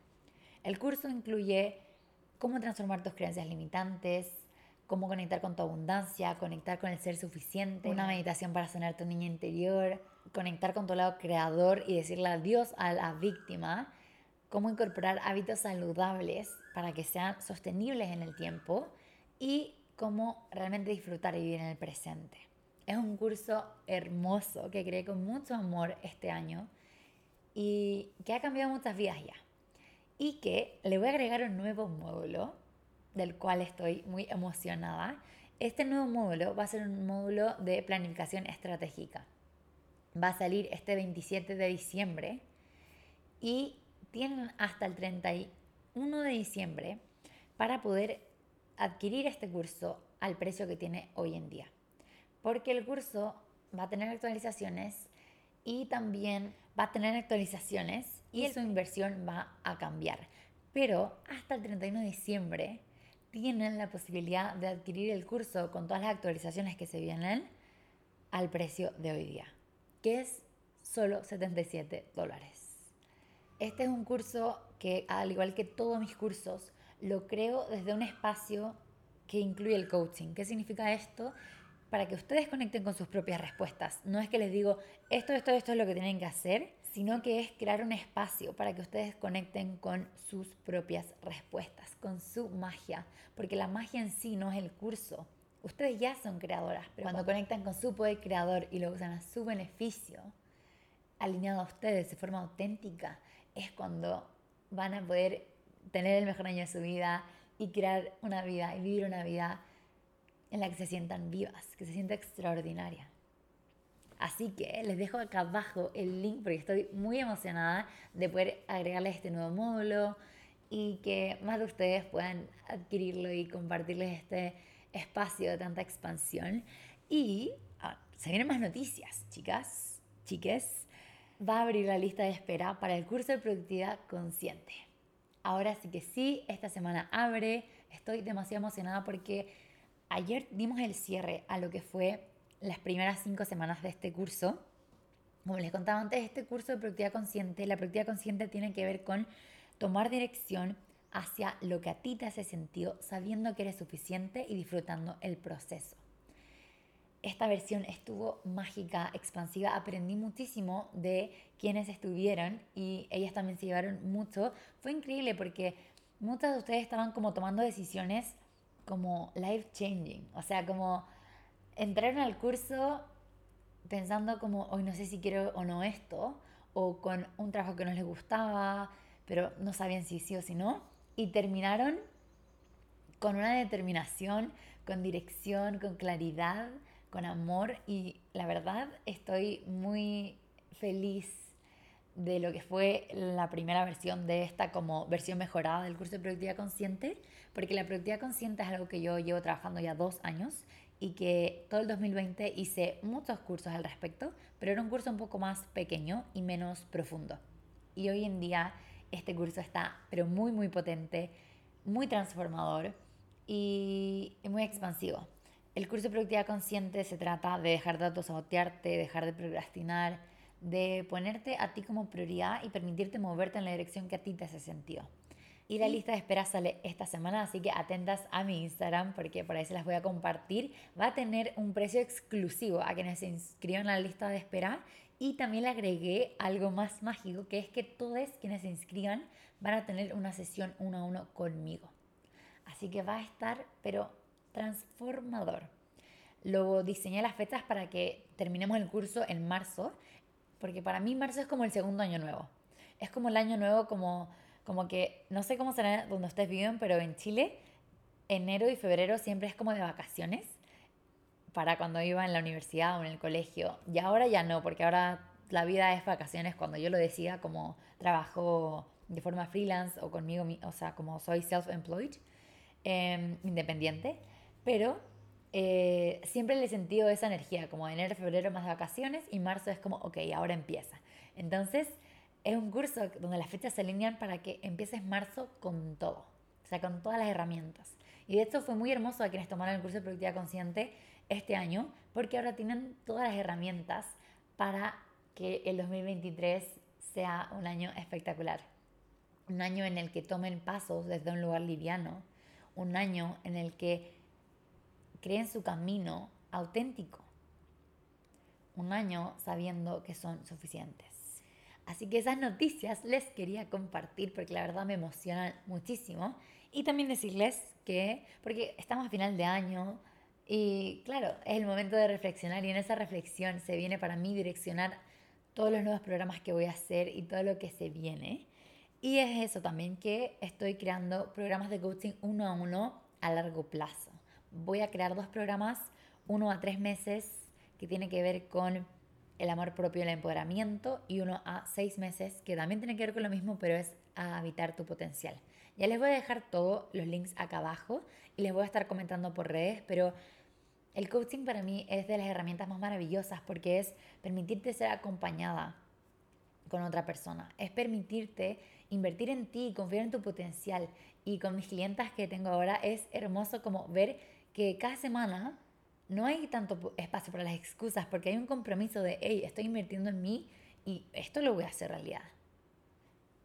El curso incluye cómo transformar tus creencias limitantes, cómo conectar con tu abundancia, conectar con el ser suficiente, una meditación para sanar tu niña interior, conectar con tu lado creador y decirle adiós a la víctima, cómo incorporar hábitos saludables para que sean sostenibles en el tiempo y cómo realmente disfrutar y vivir en el presente. Es un curso hermoso que creé con mucho amor este año y que ha cambiado muchas vidas ya y que le voy a agregar un nuevo módulo del cual estoy muy emocionada. Este nuevo módulo va a ser un módulo de planificación estratégica. Va a salir este 27 de diciembre y tienen hasta el 31 de diciembre para poder adquirir este curso al precio que tiene hoy en día. Porque el curso va a tener actualizaciones y también va a tener actualizaciones y su inversión va a cambiar. Pero hasta el 31 de diciembre tienen la posibilidad de adquirir el curso con todas las actualizaciones que se vienen al precio de hoy día, que es solo 77 dólares. Este es un curso que, al igual que todos mis cursos, lo creo desde un espacio que incluye el coaching. ¿Qué significa esto? Para que ustedes conecten con sus propias respuestas. No es que les digo, esto, esto, esto es lo que tienen que hacer, sino que es crear un espacio para que ustedes conecten con sus propias respuestas, con su magia, porque la magia en sí no es el curso. Ustedes ya son creadoras, pero cuando conectan con su poder creador y lo usan a su beneficio, alineado a ustedes de forma auténtica, es cuando van a poder tener el mejor año de su vida y crear una vida y vivir una vida en la que se sientan vivas, que se sienta extraordinaria. Así que les dejo acá abajo el link porque estoy muy emocionada de poder agregarles este nuevo módulo y que más de ustedes puedan adquirirlo y compartirles este espacio de tanta expansión. Y ah, se vienen más noticias, chicas, chiques. Va a abrir la lista de espera para el curso de productividad consciente. Ahora sí que sí, esta semana abre. Estoy demasiado emocionada porque ayer dimos el cierre a lo que fue las primeras cinco semanas de este curso. Como les contaba antes, este curso de productividad consciente, la productividad consciente tiene que ver con tomar dirección hacia lo que a ti te hace sentido, sabiendo que eres suficiente y disfrutando el proceso. Esta versión estuvo mágica, expansiva, aprendí muchísimo de quienes estuvieron y ellas también se llevaron mucho. Fue increíble porque muchas de ustedes estaban como tomando decisiones como life changing, o sea, como entraron al curso pensando como hoy no sé si quiero o no esto, o con un trabajo que no les gustaba, pero no sabían si sí o si no, y terminaron con una determinación, con dirección, con claridad, con amor y la verdad estoy muy feliz de lo que fue la primera versión de esta como versión mejorada del curso de productividad consciente, porque la productividad consciente es algo que yo llevo trabajando ya dos años y que todo el 2020 hice muchos cursos al respecto, pero era un curso un poco más pequeño y menos profundo. Y hoy en día este curso está pero muy muy potente, muy transformador y muy expansivo. El curso de productividad consciente se trata de dejar de autosabotearte, dejar de procrastinar, de ponerte a ti como prioridad y permitirte moverte en la dirección que a ti te hace sentido. Y la lista de espera sale esta semana, así que atentas a mi Instagram porque por ahí se las voy a compartir. Va a tener un precio exclusivo a quienes se inscriban a la lista de espera y también le agregué algo más mágico, que es que todos quienes se inscriban van a tener una sesión uno a uno conmigo. Así que va a estar, pero transformador. Luego diseñé las fechas para que terminemos el curso en marzo, porque para mí marzo es como el segundo año nuevo. Es como el año nuevo, como, como que, no sé cómo será donde ustedes viven, pero en Chile, enero y febrero siempre es como de vacaciones para cuando iba en la universidad o en el colegio. Y ahora ya no, porque ahora la vida es vacaciones cuando yo lo decía, como trabajo de forma freelance o conmigo, o sea, como soy self-employed, em, independiente. Pero eh, siempre le he sentido esa energía, como enero, febrero más vacaciones y marzo es como, ok, ahora empieza. Entonces, es un curso donde las fechas se alinean para que empieces marzo con todo, o sea, con todas las herramientas. Y de hecho fue muy hermoso a quienes tomaron el curso de productividad consciente este año, porque ahora tienen todas las herramientas para que el 2023 sea un año espectacular. Un año en el que tomen pasos desde un lugar liviano. Un año en el que creen su camino auténtico. Un año sabiendo que son suficientes. Así que esas noticias les quería compartir porque la verdad me emocionan muchísimo. Y también decirles que, porque estamos a final de año y claro, es el momento de reflexionar y en esa reflexión se viene para mí direccionar todos los nuevos programas que voy a hacer y todo lo que se viene. Y es eso también que estoy creando programas de coaching uno a uno a largo plazo voy a crear dos programas, uno a tres meses, que tiene que ver con el amor propio y el empoderamiento, y uno a seis meses, que también tiene que ver con lo mismo, pero es a habitar tu potencial. Ya les voy a dejar todos los links acá abajo y les voy a estar comentando por redes, pero el coaching para mí es de las herramientas más maravillosas porque es permitirte ser acompañada con otra persona, es permitirte invertir en ti, confiar en tu potencial. Y con mis clientas que tengo ahora es hermoso como ver que cada semana no hay tanto espacio para las excusas porque hay un compromiso de, hey, estoy invirtiendo en mí y esto lo voy a hacer realidad.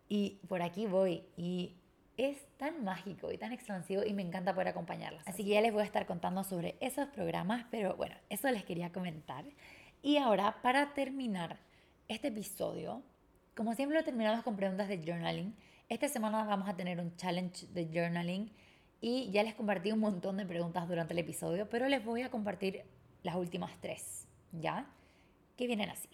Y por aquí voy y es tan mágico y tan expansivo y me encanta poder acompañarlas. Así que ya les voy a estar contando sobre esos programas, pero bueno, eso les quería comentar. Y ahora, para terminar este episodio, como siempre lo terminamos con preguntas de journaling, esta semana vamos a tener un challenge de journaling y ya les compartí un montón de preguntas durante el episodio, pero les voy a compartir las últimas tres, ¿ya? Que vienen así.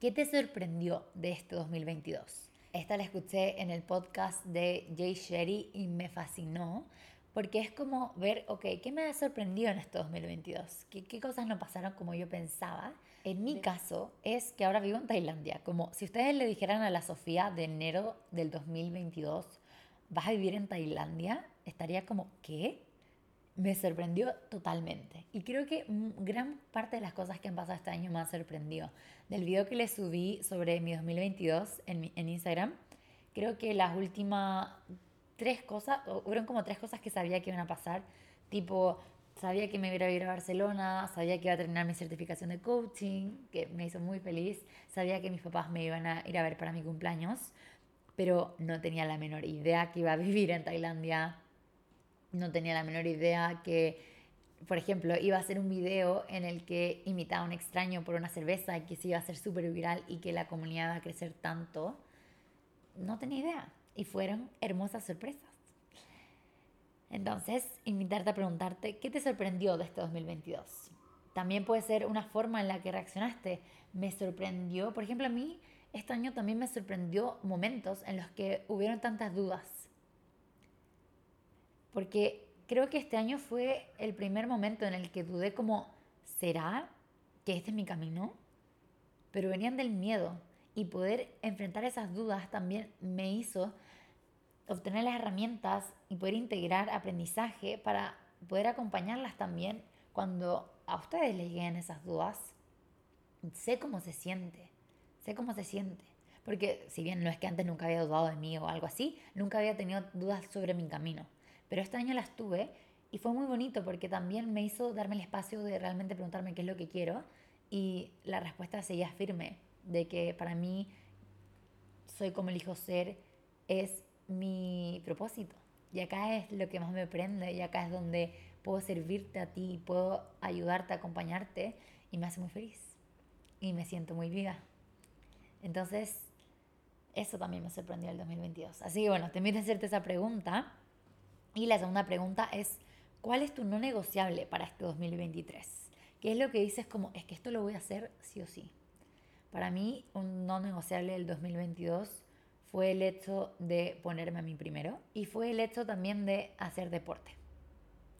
¿Qué te sorprendió de este 2022? Esta la escuché en el podcast de Jay Sherry y me fascinó porque es como ver, ok, ¿qué me ha sorprendido en este 2022? ¿Qué, ¿Qué, cosas no pasaron como yo pensaba? En mi caso es que ahora vivo en Tailandia. Como si ustedes le dijeran a la Sofía de enero del 2022, vas a vivir en Tailandia, estaría como, ¿qué? Me sorprendió totalmente. Y creo que gran parte de las cosas que han pasado este año me han sorprendido. Del video que les subí sobre mi 2022 en, en Instagram, creo que las últimas tres cosas, fueron como tres cosas que sabía que iban a pasar, tipo, sabía que me iba a ir a Barcelona, sabía que iba a terminar mi certificación de coaching, que me hizo muy feliz, sabía que mis papás me iban a ir a ver para mi cumpleaños, pero no tenía la menor idea que iba a vivir en Tailandia, no tenía la menor idea que por ejemplo, iba a hacer un video en el que imitaba a un extraño por una cerveza y que se iba a hacer súper viral y que la comunidad iba a crecer tanto, no tenía idea. Y fueron hermosas sorpresas. Entonces, invitarte a preguntarte, ¿qué te sorprendió de este 2022? También puede ser una forma en la que reaccionaste. Me sorprendió, por ejemplo, a mí este año también me sorprendió momentos en los que hubieron tantas dudas. Porque creo que este año fue el primer momento en el que dudé como, ¿será que este es mi camino? Pero venían del miedo y poder enfrentar esas dudas también me hizo obtener las herramientas y poder integrar aprendizaje para poder acompañarlas también cuando a ustedes les lleguen esas dudas. Sé cómo se siente, sé cómo se siente. Porque si bien no es que antes nunca había dudado de mí o algo así, nunca había tenido dudas sobre mi camino. Pero este año las tuve y fue muy bonito porque también me hizo darme el espacio de realmente preguntarme qué es lo que quiero y la respuesta seguía firme de que para mí soy como elijo ser es mi propósito. Y acá es lo que más me prende y acá es donde puedo servirte a ti, puedo ayudarte, acompañarte y me hace muy feliz y me siento muy viva. Entonces, eso también me sorprendió el 2022. Así que bueno, te invito a hacerte esa pregunta y la segunda pregunta es, ¿cuál es tu no negociable para este 2023? ¿Qué es lo que dices como, es que esto lo voy a hacer sí o sí? Para mí, un no negociable del 2022 fue el hecho de ponerme a mí primero y fue el hecho también de hacer deporte.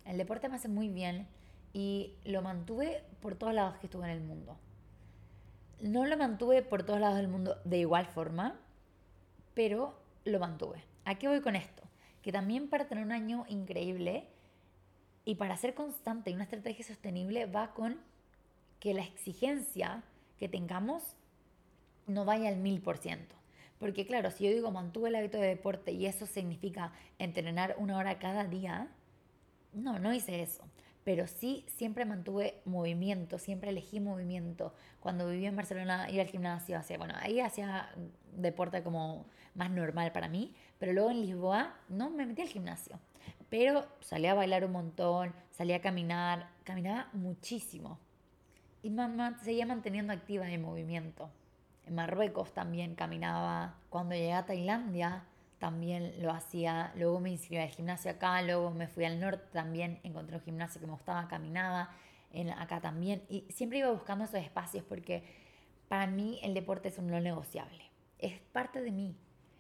El deporte me hace muy bien y lo mantuve por todos lados que estuve en el mundo. No lo mantuve por todos lados del mundo de igual forma, pero lo mantuve. ¿A qué voy con esto? que también para tener un año increíble y para ser constante y una estrategia sostenible va con que la exigencia que tengamos no vaya al mil por ciento. Porque claro, si yo digo mantuve el hábito de deporte y eso significa entrenar una hora cada día, no, no hice eso. Pero sí siempre mantuve movimiento, siempre elegí movimiento. Cuando vivía en Barcelona iba al gimnasio, hacía, bueno, ahí hacía deporte como más normal para mí, pero luego en Lisboa no me metí al gimnasio. Pero salía a bailar un montón, salía a caminar, caminaba muchísimo. Y mamá seguía manteniendo activa en movimiento. En Marruecos también caminaba. Cuando llegué a Tailandia también lo hacía. Luego me inscribí al gimnasio acá, luego me fui al norte también, encontré un gimnasio que me gustaba, caminaba en, acá también. Y siempre iba buscando esos espacios porque para mí el deporte es un no negociable. Es parte de mí.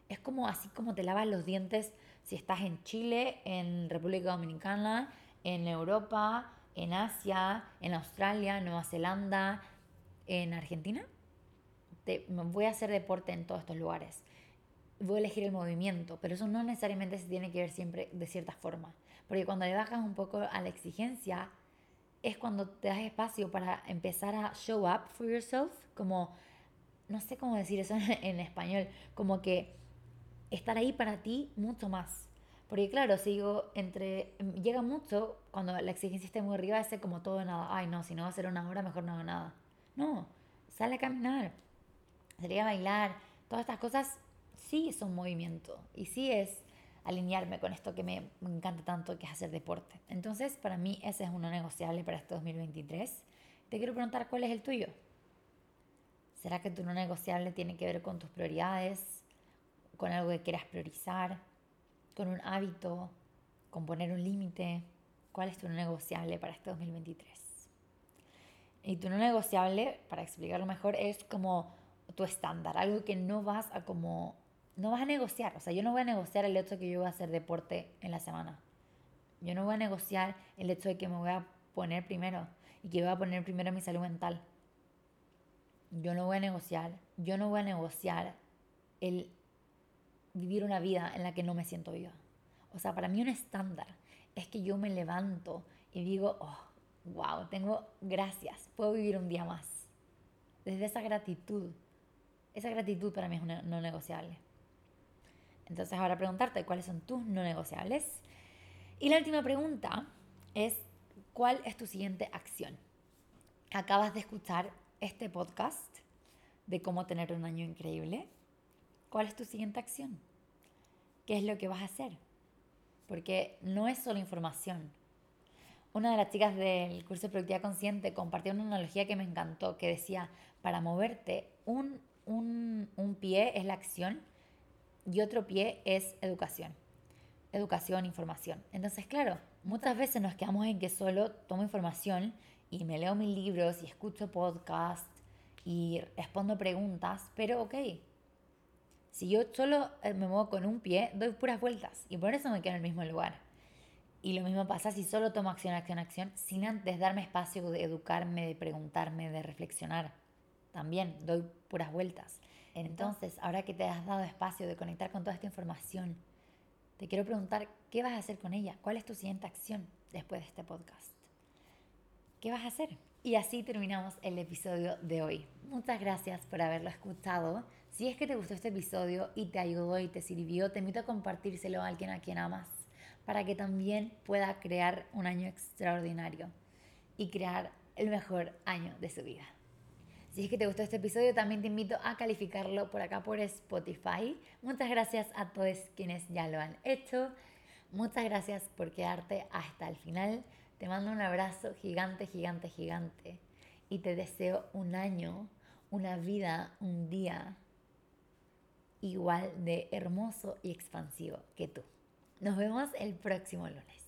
Es como así como te lavas los dientes si estás en Chile, en República Dominicana, en Europa, en Asia, en Australia, Nueva Zelanda, en Argentina. Te, voy a hacer deporte en todos estos lugares. Voy a elegir el movimiento, pero eso no necesariamente se tiene que ver siempre de cierta forma. Porque cuando le bajas un poco a la exigencia, es cuando te das espacio para empezar a show up for yourself, como, no sé cómo decir eso en español, como que estar ahí para ti mucho más. Porque claro, si digo, entre, llega mucho cuando la exigencia está muy arriba, es como todo nada. Ay, no, si no va a ser una hora, mejor no hago nada. No, sale a caminar, salir a bailar, todas estas cosas sí son movimiento y sí es alinearme con esto que me encanta tanto, que es hacer deporte. Entonces, para mí ese es uno negociable para este 2023. Te quiero preguntar cuál es el tuyo. ¿Será que tu no negociable tiene que ver con tus prioridades? con algo que quieras priorizar, con un hábito, con poner un límite. ¿Cuál es tu no negociable para este 2023? Y tu no negociable, para explicarlo mejor, es como tu estándar, algo que no vas a como no vas a negociar, o sea, yo no voy a negociar el hecho de que yo voy a hacer deporte en la semana. Yo no voy a negociar el hecho de que me voy a poner primero y que voy a poner primero mi salud mental. Yo no voy a negociar, yo no voy a negociar el vivir una vida en la que no me siento viva. O sea, para mí un estándar es que yo me levanto y digo, oh, wow, tengo gracias, puedo vivir un día más. Desde esa gratitud, esa gratitud para mí es no negociable. Entonces ahora preguntarte cuáles son tus no negociables. Y la última pregunta es, ¿cuál es tu siguiente acción? Acabas de escuchar este podcast de cómo tener un año increíble ¿Cuál es tu siguiente acción? ¿Qué es lo que vas a hacer? Porque no es solo información. Una de las chicas del curso de productividad consciente compartió una analogía que me encantó, que decía, para moverte, un, un, un pie es la acción y otro pie es educación. Educación, información. Entonces, claro, muchas veces nos quedamos en que solo tomo información y me leo mis libros y escucho podcasts y respondo preguntas, pero ok, si yo solo eh, me muevo con un pie, doy puras vueltas y por eso me quedo en el mismo lugar. Y lo mismo pasa si solo tomo acción, acción, acción, sin antes darme espacio de educarme, de preguntarme, de reflexionar. También doy puras vueltas. Entonces, ahora que te has dado espacio de conectar con toda esta información, te quiero preguntar, ¿qué vas a hacer con ella? ¿Cuál es tu siguiente acción después de este podcast? ¿Qué vas a hacer? Y así terminamos el episodio de hoy. Muchas gracias por haberlo escuchado. Si es que te gustó este episodio y te ayudó y te sirvió, te invito a compartírselo a alguien a quien amas para que también pueda crear un año extraordinario y crear el mejor año de su vida. Si es que te gustó este episodio, también te invito a calificarlo por acá por Spotify. Muchas gracias a todos quienes ya lo han hecho. Muchas gracias por quedarte hasta el final. Te mando un abrazo gigante, gigante, gigante. Y te deseo un año, una vida, un día igual de hermoso y expansivo que tú. Nos vemos el próximo lunes.